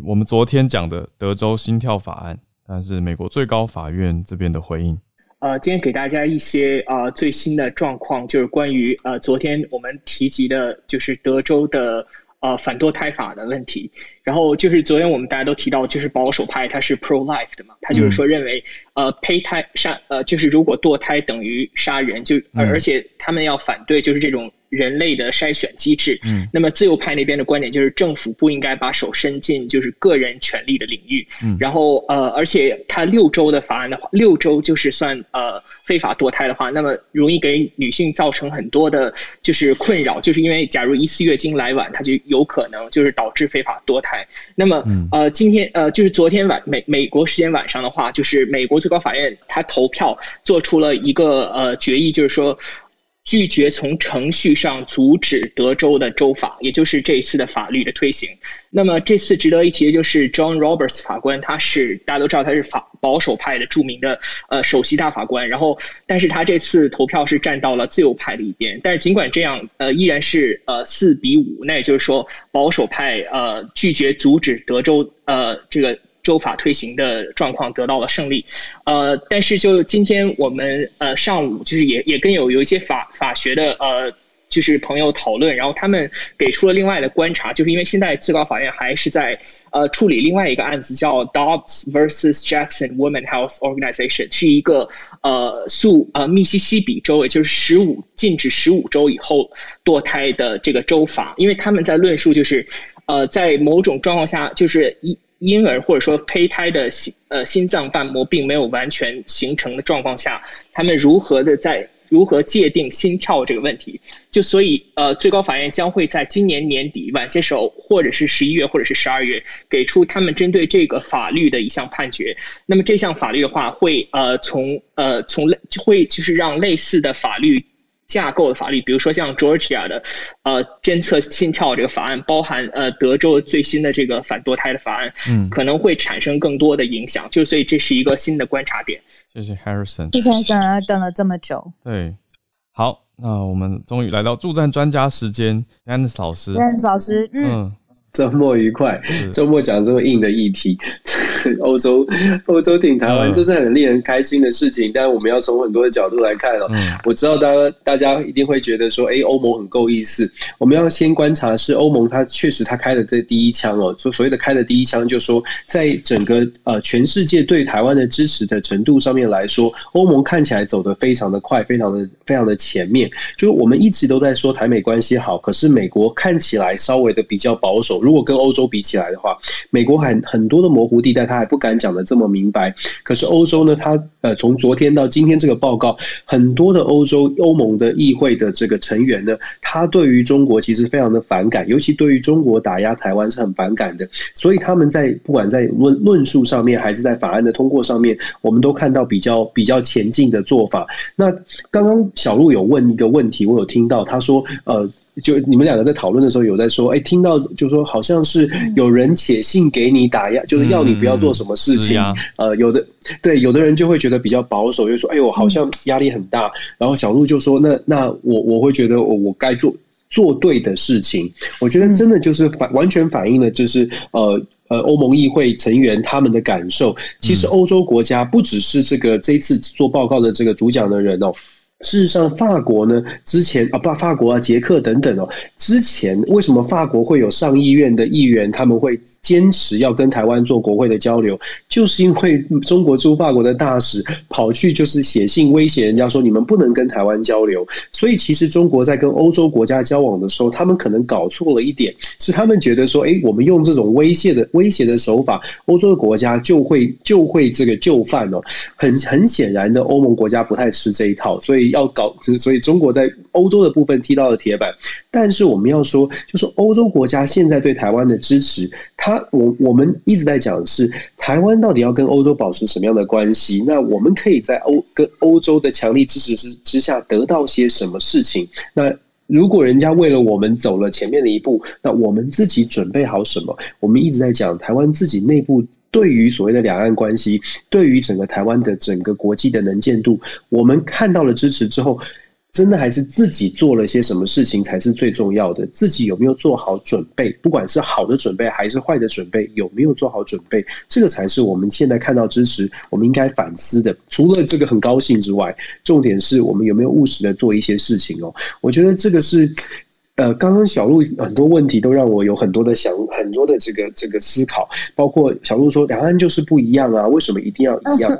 [SPEAKER 1] 我们昨天讲的德州心跳法案，但是美国最高法院这边的回应。
[SPEAKER 10] 呃，今天给大家一些呃最新的状况，就是关于呃昨天我们提及的，就是德州的。呃，反堕胎法的问题，然后就是昨天我们大家都提到，就是保守派他是 pro life 的嘛，他就是说认为，呃，胚胎杀，呃，就是如果堕胎等于杀人，就而且他们要反对就是这种。人类的筛选机制，嗯，那么自由派那边的观点就是政府不应该把手伸进就是个人权利的领域，嗯，然后呃，而且他六周的法案的话，六周就是算呃非法堕胎的话，那么容易给女性造成很多的就是困扰，就是因为假如一次月经来晚，它就有可能就是导致非法堕胎。那么呃，今天呃就是昨天晚美美国时间晚上的话，就是美国最高法院他投票做出了一个呃决议，就是说。拒绝从程序上阻止德州的州法，也就是这一次的法律的推行。那么这次值得一提的就是 John Roberts 法官，他是大家都知道他是法保守派的著名的呃首席大法官。然后，但是他这次投票是站到了自由派的一边。但是尽管这样，呃，依然是呃四比五，那也就是说保守派呃拒绝阻止德州呃这个。州法推行的状况得到了胜利，呃，但是就今天我们呃上午就是也也跟有有一些法法学的呃就是朋友讨论，然后他们给出了另外的观察，就是因为现在最高法院还是在呃处理另外一个案子，叫 Dobbs versus Jackson Women Health Organization，是一个呃诉呃密西西比州，也就是十五禁止十五周以后堕胎的这个州法，因为他们在论述就是呃在某种状况下就是一。婴儿或者说胚胎的心呃心脏瓣膜并没有完全形成的状况下，他们如何的在如何界定心跳这个问题？就所以呃，最高法院将会在今年年底晚些时候，或者是十一月或者是十二月，给出他们针对这个法律的一项判决。那么这项法律的话，会呃从呃从类会就是让类似的法律。架构的法律，比如说像 Georgia 的，呃，监测心跳这个法案，包含呃德州最新的这个反堕胎的法案，嗯，可能会产生更多的影响。就所以这是一个新的观察点。
[SPEAKER 1] 谢谢 Harrison。
[SPEAKER 2] 之前等等了这么久。
[SPEAKER 1] 对，好，那我们终于来到助战专家时间，Anne 老师
[SPEAKER 2] ，Anne 老师，嗯。
[SPEAKER 11] 周末愉快！周末讲这么硬的议题，欧洲欧洲挺台湾，这是很令人开心的事情。但我们要从很多的角度来看哦。我知道大家大家一定会觉得说，哎，欧盟很够意思。我们要先观察是欧盟，它确实它开的这第一枪哦。所所谓的开的第一枪，就说在整个呃全世界对台湾的支持的程度上面来说，欧盟看起来走得非常的快，非常的非常的前面。就是我们一直都在说台美关系好，可是美国看起来稍微的比较保守。如果跟欧洲比起来的话，美国很很多的模糊地带，他还不敢讲的这么明白。可是欧洲呢，他呃，从昨天到今天这个报告，很多的欧洲欧盟的议会的这个成员呢，他对于中国其实非常的反感，尤其对于中国打压台湾是很反感的。所以他们在不管在论论述上面，还是在法案的通过上面，我们都看到比较比较前进的做法。那刚刚小鹿有问一个问题，我有听到他说，呃。就你们两个在讨论的时候，有在说，哎，听到就说好像是有人写信给你打压，就是要你不要做什么事情。呃，有的对，有的人就会觉得比较保守，就说，哎呦，好像压力很大。然后小鹿就说，那那我我会觉得我我该做做对的事情。我觉得真的就是反完全反映了就是呃呃欧盟议会成员他们的感受。其实欧洲国家不只是这个这次做报告的这个主讲的人哦。事实上，法国呢，之前啊，不，法国啊，捷克等等哦，之前为什么法国会有上议院的议员，他们会坚持要跟台湾做国会的交流，就是因为中国驻法国的大使跑去就是写信威胁人家说，你们不能跟台湾交流。所以其实中国在跟欧洲国家交往的时候，他们可能搞错了一点，是他们觉得说，哎，我们用这种威胁的威胁的手法，欧洲的国家就会就会这个就范哦。很很显然的，欧盟国家不太吃这一套，所以。要搞，所以中国在欧洲的部分踢到了铁板。但是我们要说，就是欧洲国家现在对台湾的支持，他我我们一直在讲的是台湾到底要跟欧洲保持什么样的关系？那我们可以在欧跟欧洲的强力支持之之下得到些什么事情？那如果人家为了我们走了前面的一步，那我们自己准备好什么？我们一直在讲台湾自己内部。对于所谓的两岸关系，对于整个台湾的整个国际的能见度，我们看到了支持之后，真的还是自己做了些什么事情才是最重要的。自己有没有做好准备？不管是好的准备还是坏的准备，有没有做好准备，这个才是我们现在看到支持，我们应该反思的。除了这个很高兴之外，重点是我们有没有务实的做一些事情哦？我觉得这个是。呃，刚刚小鹿很多问题都让我有很多的想，很多的这个这个思考，包括小鹿说两岸就是不一样啊，为什么一定要一样？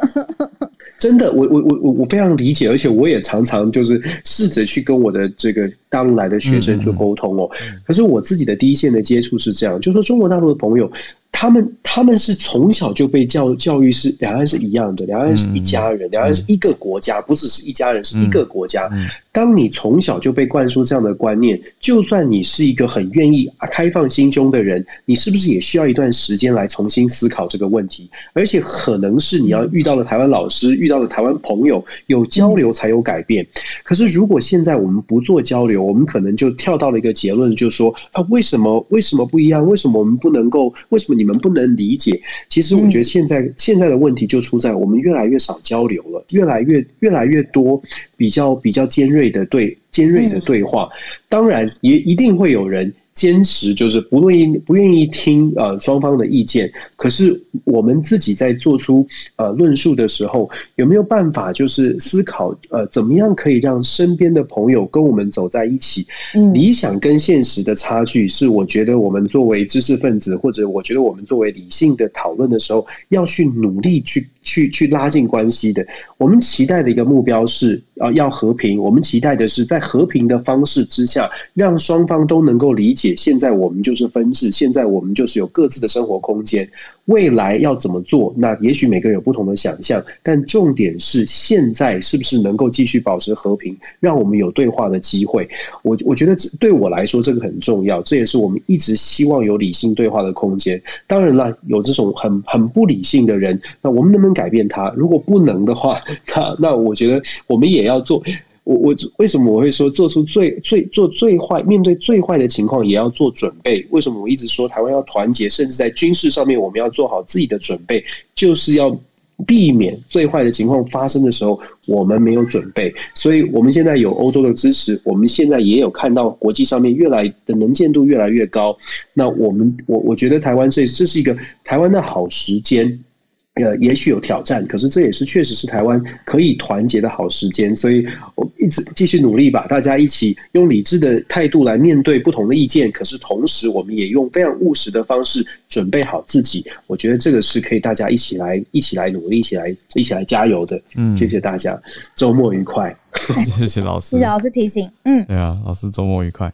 [SPEAKER 11] *laughs* 真的，我我我我我非常理解，而且我也常常就是试着去跟我的这个大陆来的学生做沟通哦。可是我自己的第一线的接触是这样，就说中国大陆的朋友。他们他们是从小就被教教育是两岸是一样的，两岸是一家人，两岸是一个国家，不只是一家人，是一个国家。当你从小就被灌输这样的观念，就算你是一个很愿意开放心胸的人，你是不是也需要一段时间来重新思考这个问题？而且可能是你要遇到了台湾老师，遇到了台湾朋友，有交流才有改变。可是如果现在我们不做交流，我们可能就跳到了一个结论，就是说啊，为什么为什么不一样？为什么我们不能够？为什么你们？不能理解，其实我觉得现在现在的问题就出在我们越来越少交流了，越来越越来越多比较比较尖锐的对尖锐的对话，当然也一定会有人。坚持就是不愿意不愿意听呃双方的意见，可是我们自己在做出呃论述的时候，有没有办法就是思考呃怎么样可以让身边的朋友跟我们走在一起？理想跟现实的差距是我觉得我们作为知识分子，或者我觉得我们作为理性的讨论的时候，要去努力去去去拉近关系的。我们期待的一个目标是啊要和平，我们期待的是在和平的方式之下，让双方都能够理解。现在我们就是分治，现在我们就是有各自的生活空间。未来要怎么做？那也许每个人有不同的想象，但重点是现在是不是能够继续保持和平，让我们有对话的机会？我我觉得对我来说这个很重要，这也是我们一直希望有理性对话的空间。当然了，有这种很很不理性的人，那我们能不能改变他？如果不能的话，那那我觉得我们也要做。我我为什么我会说做出最最做最坏面对最坏的情况也要做准备？为什么我一直说台湾要团结，甚至在军事上面我们要做好自己的准备，就是要避免最坏的情况发生的时候我们没有准备。所以我们现在有欧洲的支持，我们现在也有看到国际上面越来的能见度越来越高。那我们我我觉得台湾这这是一个台湾的好时间。呃，也许有挑战，可是这也是确实是台湾可以团结的好时间，所以我一直继续努力吧，大家一起用理智的态度来面对不同的意见，可是同时我们也用非常务实的方式准备好自己。我觉得这个是可以大家一起来一起来努力，一起来一起来加油的。嗯，谢谢大家，周末愉快。*laughs*
[SPEAKER 1] 谢谢老师，
[SPEAKER 2] 谢谢老师提醒。嗯，
[SPEAKER 1] 对啊，老师周末愉快。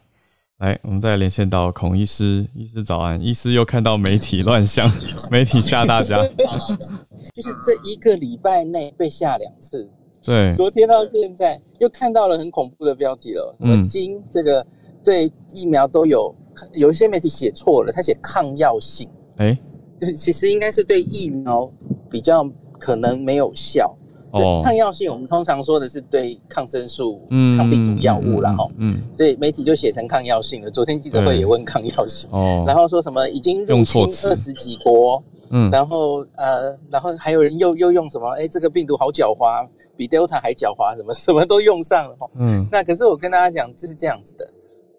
[SPEAKER 1] 来，我们再连线到孔医师，医师早安。医师又看到媒体乱象，*laughs* 媒体吓大家，*laughs*
[SPEAKER 12] 就是这一个礼拜内被吓两次。
[SPEAKER 1] 对，
[SPEAKER 12] 昨天到现在又看到了很恐怖的标题了，什么金这个对疫苗都有，有一些媒体写错了，他写抗药性，
[SPEAKER 1] 哎，
[SPEAKER 12] 就是其实应该是对疫苗比较可能没有效。哦，抗药性我们通常说的是对抗生素、嗯抗病毒药物了哈，嗯，所以媒体就写成抗药性了。昨天记者会也问抗药性，哦，然后说什么已经入侵二十几国，嗯，然后呃，然后还有人又又用什么？哎，这个病毒好狡猾，比 Delta 还狡猾，什么 *laughs* 什么都用上了哈，嗯，那可是我跟大家讲，这是这样子的，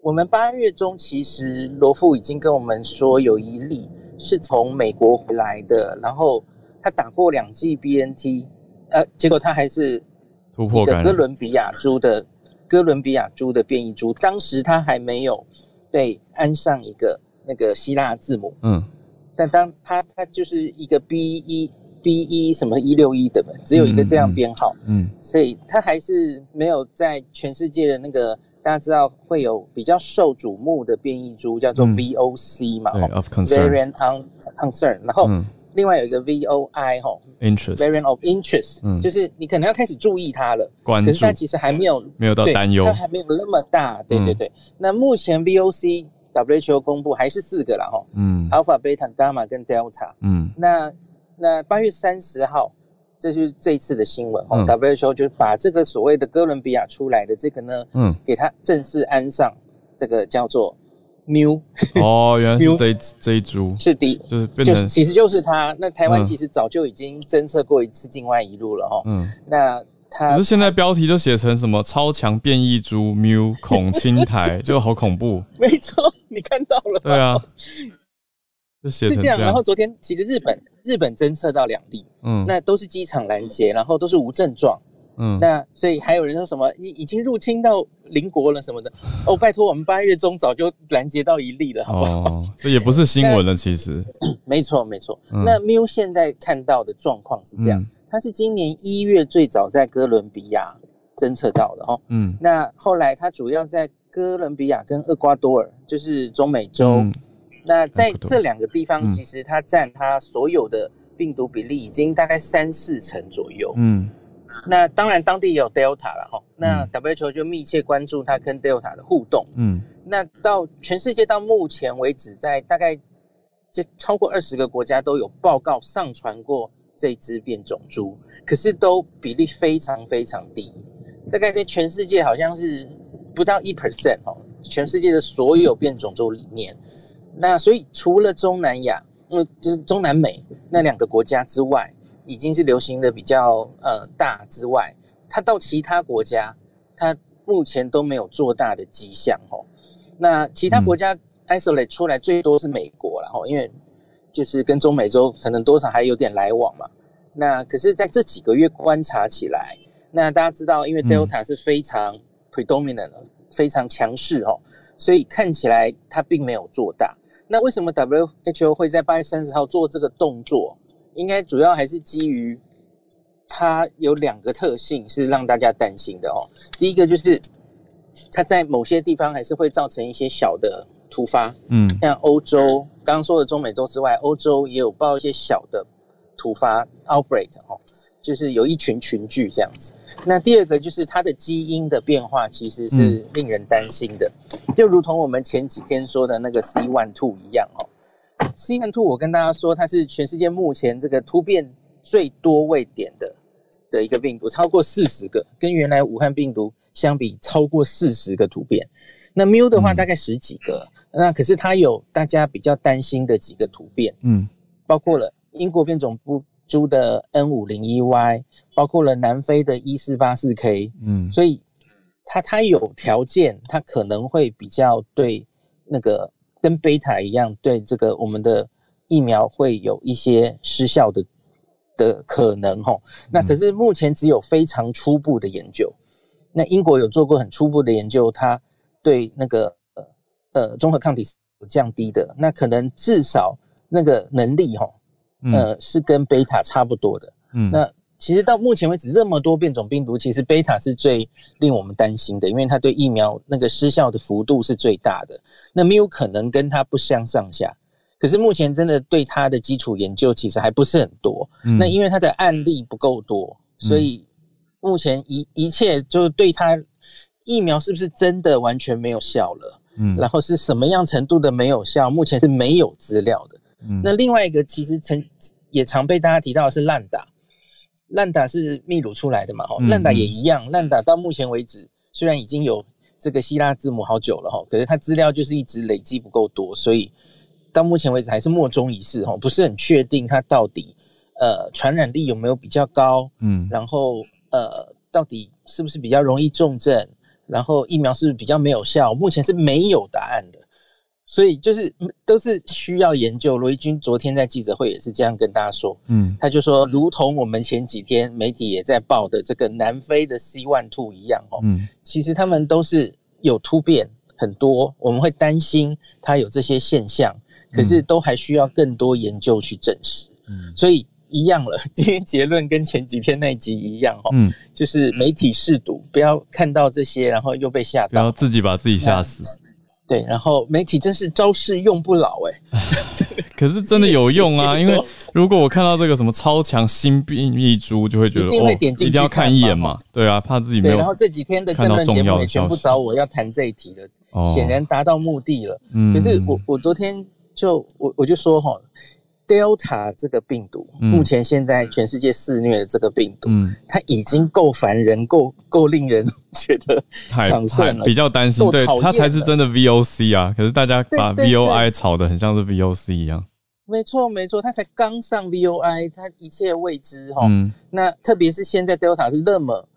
[SPEAKER 12] 我们八月中其实罗富已经跟我们说有一例是从美国回来的，然后他打过两剂 BNT。呃，结果他还是
[SPEAKER 1] 突破感。
[SPEAKER 12] 哥伦比亚猪的哥伦比亚猪的变异株，当时它还没有被安上一个那个希腊字母，嗯，但当它它就是一个 B 一 B 一什么一六一的，只有一个这样编号，嗯，所以它还是没有在全世界的那个大家知道会有比较受瞩目的变异株叫做 VOC 嘛，
[SPEAKER 1] 对，of concern，variant
[SPEAKER 12] on concern，然后。另外有一个 V O I 哈
[SPEAKER 1] ，interest，variant
[SPEAKER 12] of interest，嗯，就是你可能要开始注意它了，
[SPEAKER 1] 关
[SPEAKER 12] 注，可是它其实还没有
[SPEAKER 1] 没有到担忧，
[SPEAKER 12] 它还没有那么大，对对对。那目前 V O C W H O 公布还是四个了哈，嗯，Alpha、Beta、Gamma 跟 Delta，嗯，那那八月三十号，这就是这一次的新闻哦，W H O 就是把这个所谓的哥伦比亚出来的这个呢，嗯，给它正式安上这个叫做。喵
[SPEAKER 1] 哦，原来是这这一株
[SPEAKER 12] 是的，
[SPEAKER 1] 就是变成
[SPEAKER 12] 其实就是它。那台湾其实早就已经侦测过一次境外一路了哈。嗯，那它
[SPEAKER 1] 可是现在标题就写成什么超强变异株喵孔青苔，*laughs* 就好恐怖。
[SPEAKER 12] 没错，你看到了。
[SPEAKER 1] 对啊，*laughs* 就写成这样。
[SPEAKER 12] 然后昨天其实日本日本侦测到两例，嗯，那都是机场拦截，然后都是无症状。嗯，那所以还有人说什么，你已经入侵到邻国了什么的？哦，拜托，我们八月中早就拦截到一例了，好不好？
[SPEAKER 1] 这也不是新闻了，其实。*clears throat*
[SPEAKER 12] 没错，没错。那缪现在看到的状况是这样，它是今年一月最早在哥伦比亚侦测到的哦。嗯。那后来它主要在哥伦比亚跟厄瓜多尔，就是中美洲。那在这两个地方，其实它占它所有的病毒比例已经大概三四成左右。嗯。那当然，当地也有 Delta 了哈。那 WHO 就密切关注它跟 Delta 的互动。嗯，那到全世界到目前为止，在大概这超过二十个国家都有报告上传过这只变种株，可是都比例非常非常低，大概在全世界好像是不到一 percent 哦。全世界的所有变种株里面，那所以除了中南亚，嗯，就是中南美那两个国家之外。已经是流行的比较呃大之外，它到其他国家，它目前都没有做大的迹象吼。那其他国家 isolate 出来最多是美国了吼，因为就是跟中美洲可能多少还有点来往嘛。那可是在这几个月观察起来，那大家知道，因为 Delta 是非常 predominant 非常强势哦，所以看起来它并没有做大。那为什么 WHO 会在八月三十号做这个动作？应该主要还是基于它有两个特性是让大家担心的哦。第一个就是它在某些地方还是会造成一些小的突发，嗯，像欧洲刚刚说的中美洲之外，欧洲也有报一些小的突发 outbreak 哦，就是有一群群聚这样子。那第二个就是它的基因的变化其实是令人担心的，就如同我们前几天说的那个 C one two 一样哦。新冠兔，我跟大家说，它是全世界目前这个突变最多位点的的一个病毒，超过四十个，跟原来武汉病毒相比，超过四十个突变。那 Mu 的话，大概十几个。那可是它有大家比较担心的几个突变，嗯，包括了英国变种株的 N 五零一 Y，包括了南非的一四八四 K，嗯，所以它它有条件，它可能会比较对那个。跟贝塔一样，对这个我们的疫苗会有一些失效的的可能哈。那可是目前只有非常初步的研究。那英国有做过很初步的研究，它对那个呃呃综合抗体降低的，那可能至少那个能力哈，呃是跟贝塔差不多的。嗯，那其实到目前为止，这么多变种病毒，其实贝塔是最令我们担心的，因为它对疫苗那个失效的幅度是最大的。那没有可能跟它不相上下，可是目前真的对它的基础研究其实还不是很多。那因为它的案例不够多，所以目前一一切就对它疫苗是不是真的完全没有效了？嗯，然后是什么样程度的没有效？目前是没有资料的。嗯，那另外一个其实曾也常被大家提到的是烂打，烂打是秘鲁出来的嘛？哈，烂打也一样，烂打到目前为止虽然已经有。这个希腊字母好久了哈，可是它资料就是一直累积不够多，所以到目前为止还是莫衷一是哈，不是很确定它到底呃传染力有没有比较高，嗯，然后呃到底是不是比较容易重症，然后疫苗是不是比较没有效，目前是没有答案的，所以就是都是需要研究。罗毅军昨天在记者会也是这样跟大家说，嗯，他就说，如同我们前几天媒体也在报的这个南非的 C one two 一样，哦，嗯，其实他们都是有突变很多，我们会担心它有这些现象，可是都还需要更多研究去证实，嗯，所以一样了。*laughs* 今天结论跟前几天那集一样，哈，嗯，就是媒体试读，不要看到这些，然后又被吓到，
[SPEAKER 1] 然后自己把自己吓死。
[SPEAKER 12] 对，然后媒体真是招式用不老哎，*laughs*
[SPEAKER 1] 可是真的有用啊！*laughs* 因为如果我看到这个什么超强新病一株，就会觉得哦，一定要看一眼嘛。对啊，怕自己没有。
[SPEAKER 12] 然后这几天的
[SPEAKER 1] 看到
[SPEAKER 12] 节目也全部找我要谈这一题的，显然达到目的了。可是我我昨天就我我就说哈。Delta 这个病毒，目前现在全世界肆虐的这个病毒，嗯，它已经够烦人，够够令人觉得 *laughs*
[SPEAKER 1] 太太比较担心，对，它才是真的 VOC 啊。可是大家把 VOI 炒的很像是 VOC 一样。
[SPEAKER 12] 没错，没错，它才刚上 VOI，它一切未知哈。那特别是现在 Delta 是那么，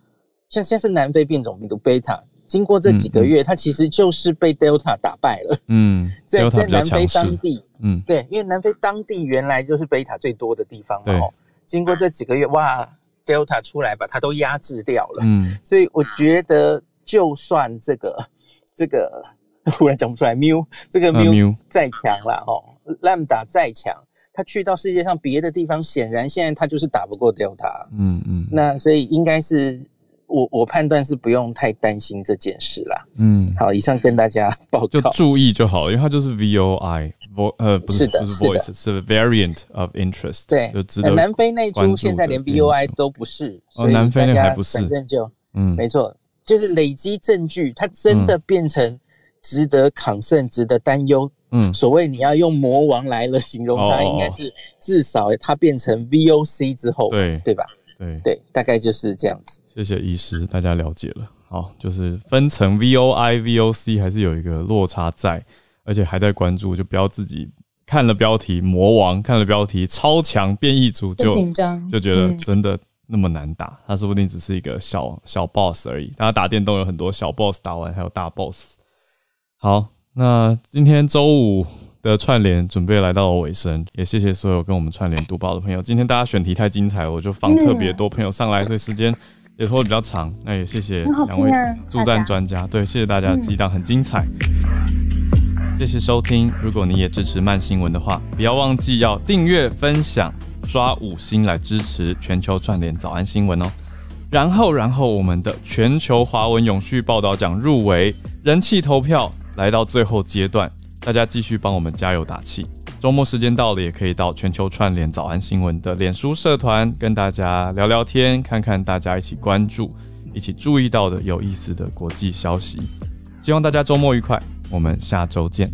[SPEAKER 12] 像现在是南非变种病毒 Beta。经过这几个月，它其实就是被 Delta 打败了。嗯，*laughs* 在在南非当地，嗯，对，因为南非当地原来就是贝塔最多的地方嘛。哦，经过这几个月，哇，Delta 出来把它都压制掉了。嗯，所以我觉得，就算这个这个 *laughs* 忽然讲不出来，mu 这个 mu 再强了哦，Lambda 再强，他去到世界上别的地方，显然现在他就是打不过 Delta。嗯嗯，那所以应该是。我我判断是不用太担心这件事啦。嗯，好，以上跟大家报告，
[SPEAKER 1] 就注意就好，因为它就是 V O I，vo 呃不是不是 voice，是 variant of interest。
[SPEAKER 12] 对，
[SPEAKER 1] 就值得
[SPEAKER 12] 南非那株现在连 V O I 都不是，
[SPEAKER 1] 哦，南非那还不是，
[SPEAKER 12] 反正就嗯，没错，就是累积证据，它真的变成值得抗胜、值得担忧。嗯，所谓你要用魔王来了形容它，应该是至少它变成 V O C 之后，对对吧？对对，大概就是这样子。
[SPEAKER 1] 谢谢医师，大家了解了。好，就是分层 V O I V O C 还是有一个落差在，而且还在关注，就不要自己看了标题魔王，看了标题超强变异组就
[SPEAKER 2] 紧张，
[SPEAKER 1] 就觉得真的那么难打。他说不定只是一个小小 boss 而已。大家打电动有很多小 boss 打完还有大 boss。好，那今天周五。的串联准备来到了尾声，也谢谢所有跟我们串联读报的朋友。今天大家选题太精彩，我就放特别多朋友上来，所以时间也拖得比较长。那也谢谢两位助战专家，对，谢谢大家，激荡很精彩。谢谢收听，如果你也支持慢新闻的话，不要忘记要订阅、分享、刷五星来支持全球串联早安新闻哦。然后，然后我们的全球华文永续报道奖入围人气投票来到最后阶段。大家继续帮我们加油打气。周末时间到了，也可以到全球串联早安新闻的脸书社团跟大家聊聊天，看看大家一起关注、一起注意到的有意思的国际消息。希望大家周末愉快，我们下周见。